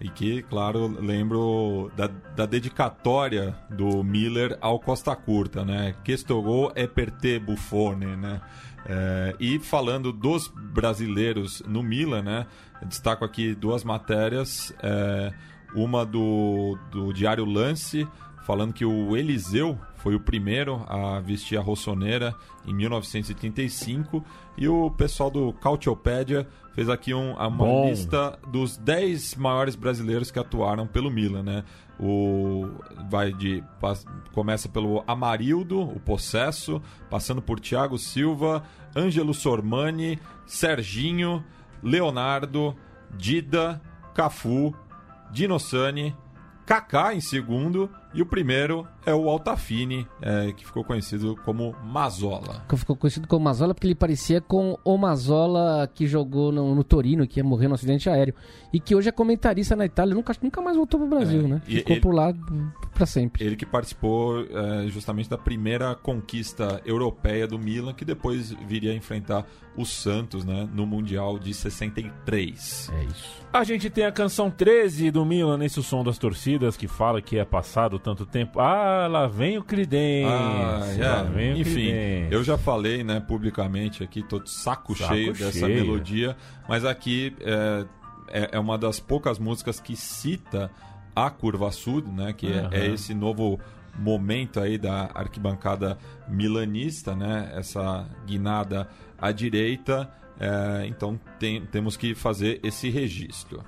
e que, claro, lembro da, da dedicatória do Miller ao Costa Curta, né? Questo gol é per te, Buffone, né? É, e falando dos brasileiros no Milan, né? Destaco aqui duas matérias. é, uma do, do Diário Lance, falando que o Eliseu foi o primeiro a vestir a rossoneira em 1935 e o pessoal do Cautiopédia fez aqui um, uma Bom. lista dos 10 maiores brasileiros que atuaram pelo Milan, né? O vai de começa pelo Amarildo, o Possesso, passando por Thiago Silva, Ângelo Sormani, Serginho, Leonardo, Dida, Cafu, Dinossani, Kaká em segundo e o primeiro é o Altafini, é, que ficou conhecido como Mazola. Que ficou conhecido como Mazola porque ele parecia com o Mazola que jogou no, no Torino, que ia morrer no acidente aéreo. E que hoje é comentarista na Itália, nunca, nunca mais voltou pro Brasil, É, né? e Ficou ele- por lá pra sempre. Ele que participou é, justamente da primeira conquista europeia do Milan, que depois viria a enfrentar o Santos né, no Mundial de 63. É isso. A gente tem a canção 13 do Milan, nesse som das torcidas, que fala que é passado tanto tempo. Ah, lá vem o Cridência. Ah, lá é. vem o Enfim, eu já falei né, publicamente aqui, tô de saco, Saco cheio dessa cheio. melodia, mas aqui é, é, é uma das poucas músicas que cita a Curva Sud, né, que é- Aham. é, esse novo momento aí da arquibancada milanista, né, essa guinada à direita, é, então tem- temos que fazer esse registro.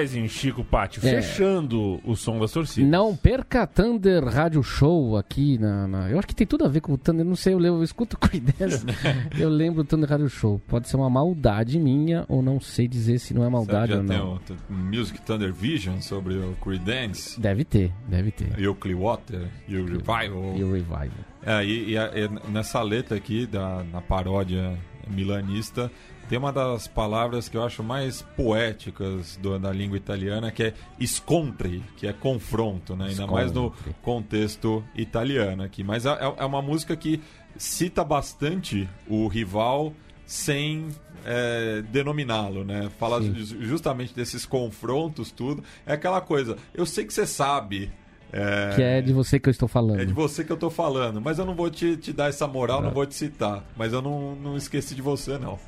Rising, Chico Pátio, É. fechando o som das torcidas. Não perca Thunder Rádio Show aqui na, na- Eu acho que tem tudo a ver com o Thunder, não sei, eu, levo- eu escuto com ideias. eu lembro do Thunder Rádio Show. Pode ser uma maldade minha, ou não sei dizer se não é maldade já ou tem não. o t- Music Thunder Vision sobre o Creedence, Deve ter, deve ter. e o Clearwater, e o Revival. E o Revival. É, e, e e nessa letra aqui, da, na paródia milanista, tem uma das palavras que eu acho mais poéticas do- da língua italiana, que é scontri, que é confronto, né? Ainda mais no contexto italiano aqui. Mas é, é- é uma música que cita bastante o rival sem é, denominá-lo, né? Fala Sim. ju- justamente desses confrontos, tudo. É aquela coisa, eu sei que você sabe... é, Que é de você que eu estou falando. é de você que eu tô falando, mas eu não vou te, te dar essa moral, não vou te citar. Mas eu não, não esqueci de você, não.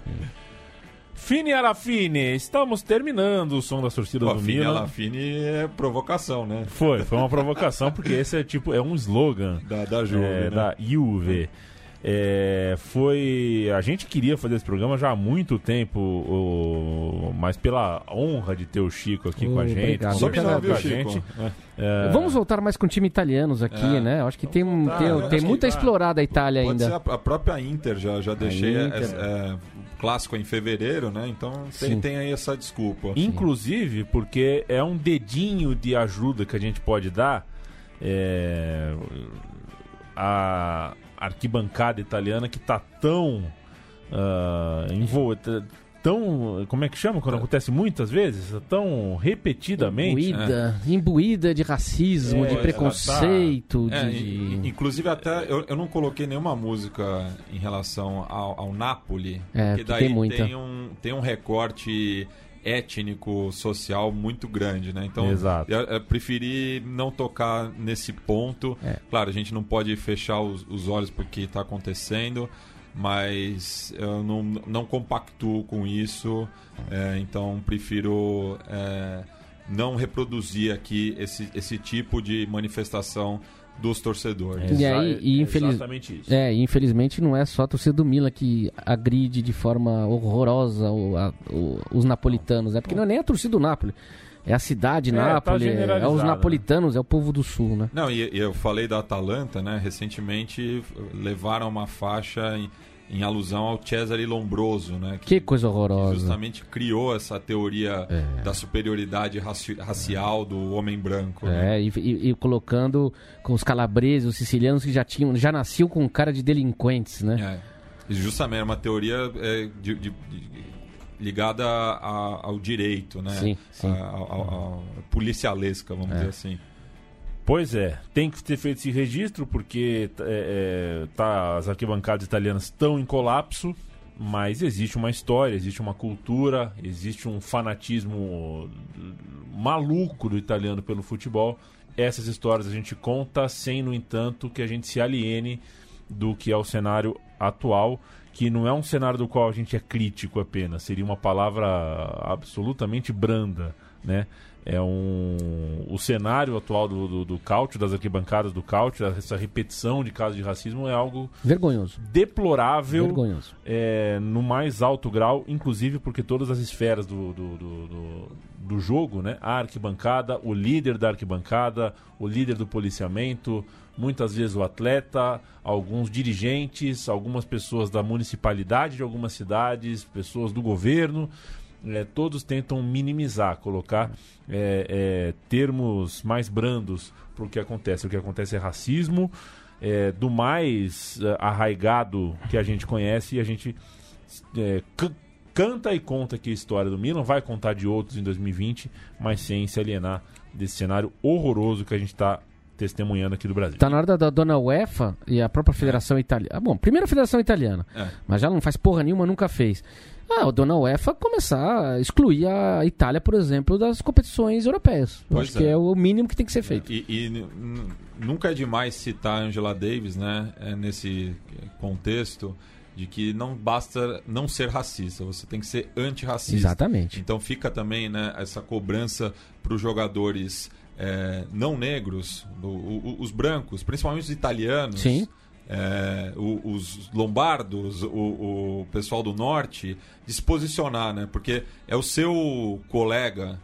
Fine Arafine, estamos terminando o som das torcidas Pô, do Fini Milan. Alafine é provocação, né? Foi, foi uma provocação, porque esse é tipo, é um slogan Da, da Juve, é, né? da Juve. É, foi. A gente queria fazer esse programa já há muito tempo, o- mas pela honra de ter o Chico aqui com a gente, Obrigado. com a gente. É. É, Vamos voltar mais com time italianos aqui, É. né? Acho que tem, um- voltar. tem, tem acho muito que a tá. explorar da Itália Pode ser ainda. a, a própria Inter, já, já deixei Inter. É, é, clássico em fevereiro, né? Então tem, tem aí essa desculpa. Inclusive, porque é um dedinho de ajuda que a gente pode dar. é, a arquibancada italiana que tá tão ah, envolta. Tão. Como é que chama quando acontece muitas vezes? Tão repetidamente. Imbuída, imbuída de racismo, É, de ela preconceito, É, de... in- in- inclusive até eu, eu não coloquei nenhuma música em relação ao, ao Napoli, É, porque que daí tem muita. um tem um recorte étnico social muito grande, né? Então Exato. eu, eu preferi não tocar nesse ponto. É. Claro, a gente não pode fechar os, os olhos porque está acontecendo, mas eu não, não compactuo com isso, é, então prefiro é, não reproduzir aqui esse, esse tipo de manifestação dos torcedores. E Exa- aí, e é infeliz- Exatamente isso. É, e infelizmente não é só a torcida do Milan que agride de forma horrorosa o- a- o- os napolitanos. É porque não é nem a torcida do Napoli. É a cidade É, tá Nápoles, é, generalizado, os né? napolitanos, é o povo do sul, né? Não, e, e eu falei da Atalanta, né? Recentemente levaram uma faixa em, em alusão ao Cesare Lombroso, né? Que coisa que horrorosa. justamente criou essa teoria É. da superioridade raci- racial do homem branco. né? É, e, e- e colocando com os calabreses, os sicilianos que já tinham, já nasciam com cara de delinquentes, né? É. Justamente é uma teoria é, de- de- de- ligada a- ao direito, né? Sim, sim. A- policialesca, vamos É. dizer assim. Pois é, tem que ter feito esse registro porque é, é, tá, as arquibancadas italianas estão em colapso, mas existe uma história, existe uma cultura, existe um fanatismo maluco do italiano pelo futebol. Essas histórias a gente conta sem, no entanto, que a gente se aliene do que é o cenário atual, que não é um cenário do qual a gente é crítico apenas, seria uma palavra absolutamente branda, né? É um o cenário atual do, do, do das arquibancadas do cálcio, essa repetição de casos de racismo é algo Vergonhoso. deplorável Vergonhoso. é, no mais alto grau, inclusive porque todas as esferas do, do, do, do- do jogo, né? A arquibancada, o líder da arquibancada, o líder do policiamento, muitas vezes o atleta, alguns dirigentes, algumas pessoas da municipalidade de algumas cidades, pessoas do governo. É, todos tentam minimizar, colocar é, é, termos mais brandos para o que acontece. O que acontece é racismo, é, do mais é, arraigado que a gente conhece e a gente é, canta e conta aqui a história do Milan, vai contar de outros em 2020, mas sem se alienar desse cenário horroroso que a gente está testemunhando aqui do Brasil. Tá na hora da, da dona UEFA e a própria Federação Italiana. Ah, bom, primeiro a Federação Italiana, É. mas já não faz porra nenhuma, nunca fez. Ah, a dona UEFA começar a excluir a Itália, por exemplo, das competições europeias. Eu acho que é. é o mínimo que tem que ser feito. E, e nunca é demais citar Angela Davis, né? é, nesse contexto de que não basta não ser racista, você tem que ser antirracista. Exatamente. Então fica também né, essa cobrança para os jogadores é, não negros, o- o- os brancos, principalmente os italianos. Sim. É, os lombardos, o, o pessoal do norte, de se posicionar, né? Porque é o seu colega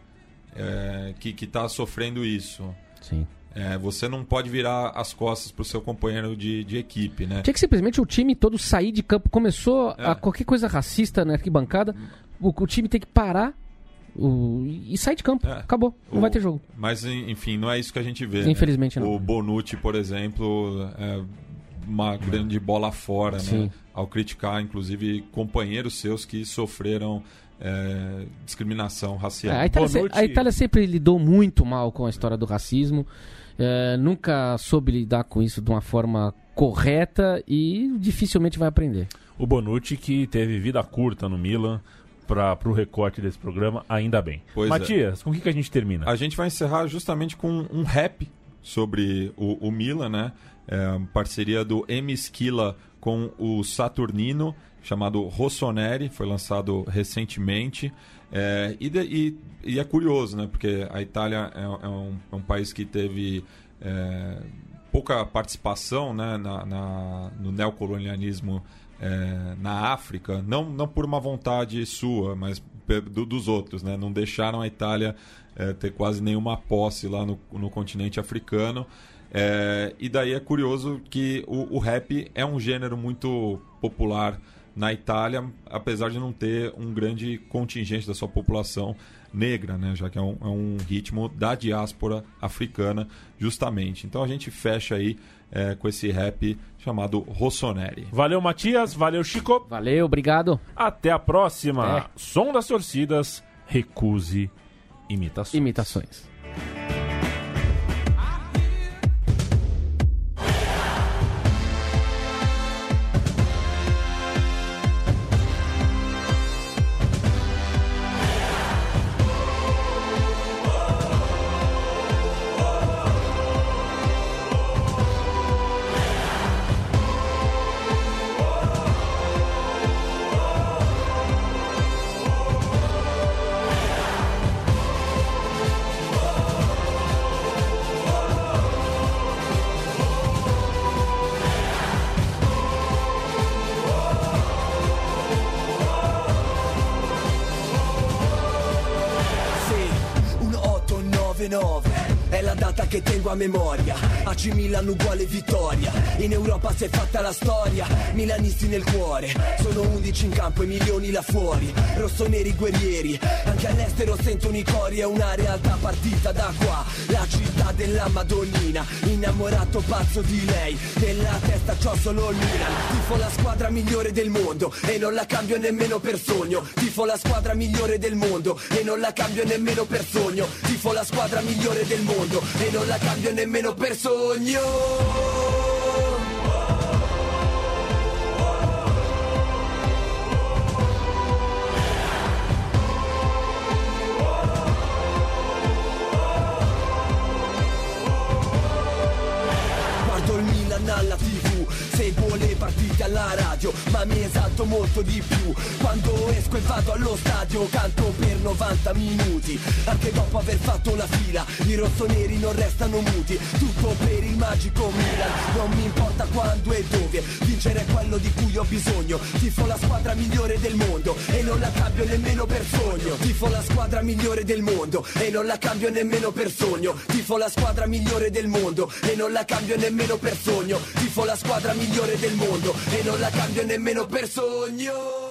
é, que está sofrendo isso. Sim. É, você não pode virar as costas para o seu companheiro de, de equipe, né? Tinha que simplesmente o time todo sair de campo. Começou É. a qualquer coisa racista na arquibancada, o, o time tem que parar o- e sair de campo. É. Acabou. Não O- vai ter jogo. Mas, en- enfim, não é isso que a gente vê. né? Infelizmente, não. O Bonucci, por exemplo, é uma grande bola fora, né? Ao criticar, inclusive, companheiros seus que sofreram é, discriminação racial. É, a, Itália se- a Itália sempre lidou muito mal com a história do racismo. é, nunca soube lidar com isso de uma forma correta e dificilmente vai aprender. O Bonucci que teve vida curta no Milan para o recorte desse programa, ainda bem. Pois é. Matias, com o que, que a gente termina? A gente vai encerrar justamente com um rap sobre o, o Milan, né? É, parceria do M. Esquila com o Saturnino, chamado Rossoneri, foi lançado recentemente. É, e, de- e- e é curioso, né? Porque a Itália é, é um, é um país que teve é, pouca participação né? na, na- no neocolonialismo é, na África, não, não por uma vontade sua, mas do- dos outros, né? Não deixaram a Itália é, ter quase nenhuma posse lá no, no continente africano. É, e daí é curioso que o, o rap é um gênero muito popular na Itália, apesar de não ter um grande contingente da sua população negra, né? já que é um, é um ritmo da diáspora africana, justamente. Então a gente fecha aí é, com esse rap chamado Rossoneri. Valeu, Matias. Valeu, Chico. Valeu, obrigado. Até a próxima. É. Som das torcidas, recuse imitações. Imitações. Data che tengo a memoria. AC Milan uguale vittoria. In Europa si è fatta la storia. Milanisti nel cuore. Sono 11 in campo e milioni là fuori. Rossoneri guerrieri. Anche all'estero sentono i cori. È una realtà partita da qua. La città della Madonnina. Innamorato pazzo di lei. Nella testa c'ho solo il Milan. Tifo la squadra migliore del mondo. E non la cambio nemmeno per sogno. Tifo la squadra migliore del mondo. E non la cambio nemmeno per sogno. Tifo la squadra migliore del mondo. E non la cambio nemmeno per sogno. Molto di più. Quando esco e vado allo stadio Canto 90 minuti. Anche dopo aver fatto la fila I rossoneri non restano muti. Tutto per il magico Milan. Non mi importa quando e dove Vincere è quello di cui ho bisogno. Tifo la squadra migliore del mondo E non la cambio nemmeno per sogno. Tifo la squadra migliore del mondo E non la cambio nemmeno per sogno. Tifo la squadra migliore del mondo E non la cambio nemmeno per sogno. Tifo la squadra migliore del mondo E non la cambio nemmeno per sogno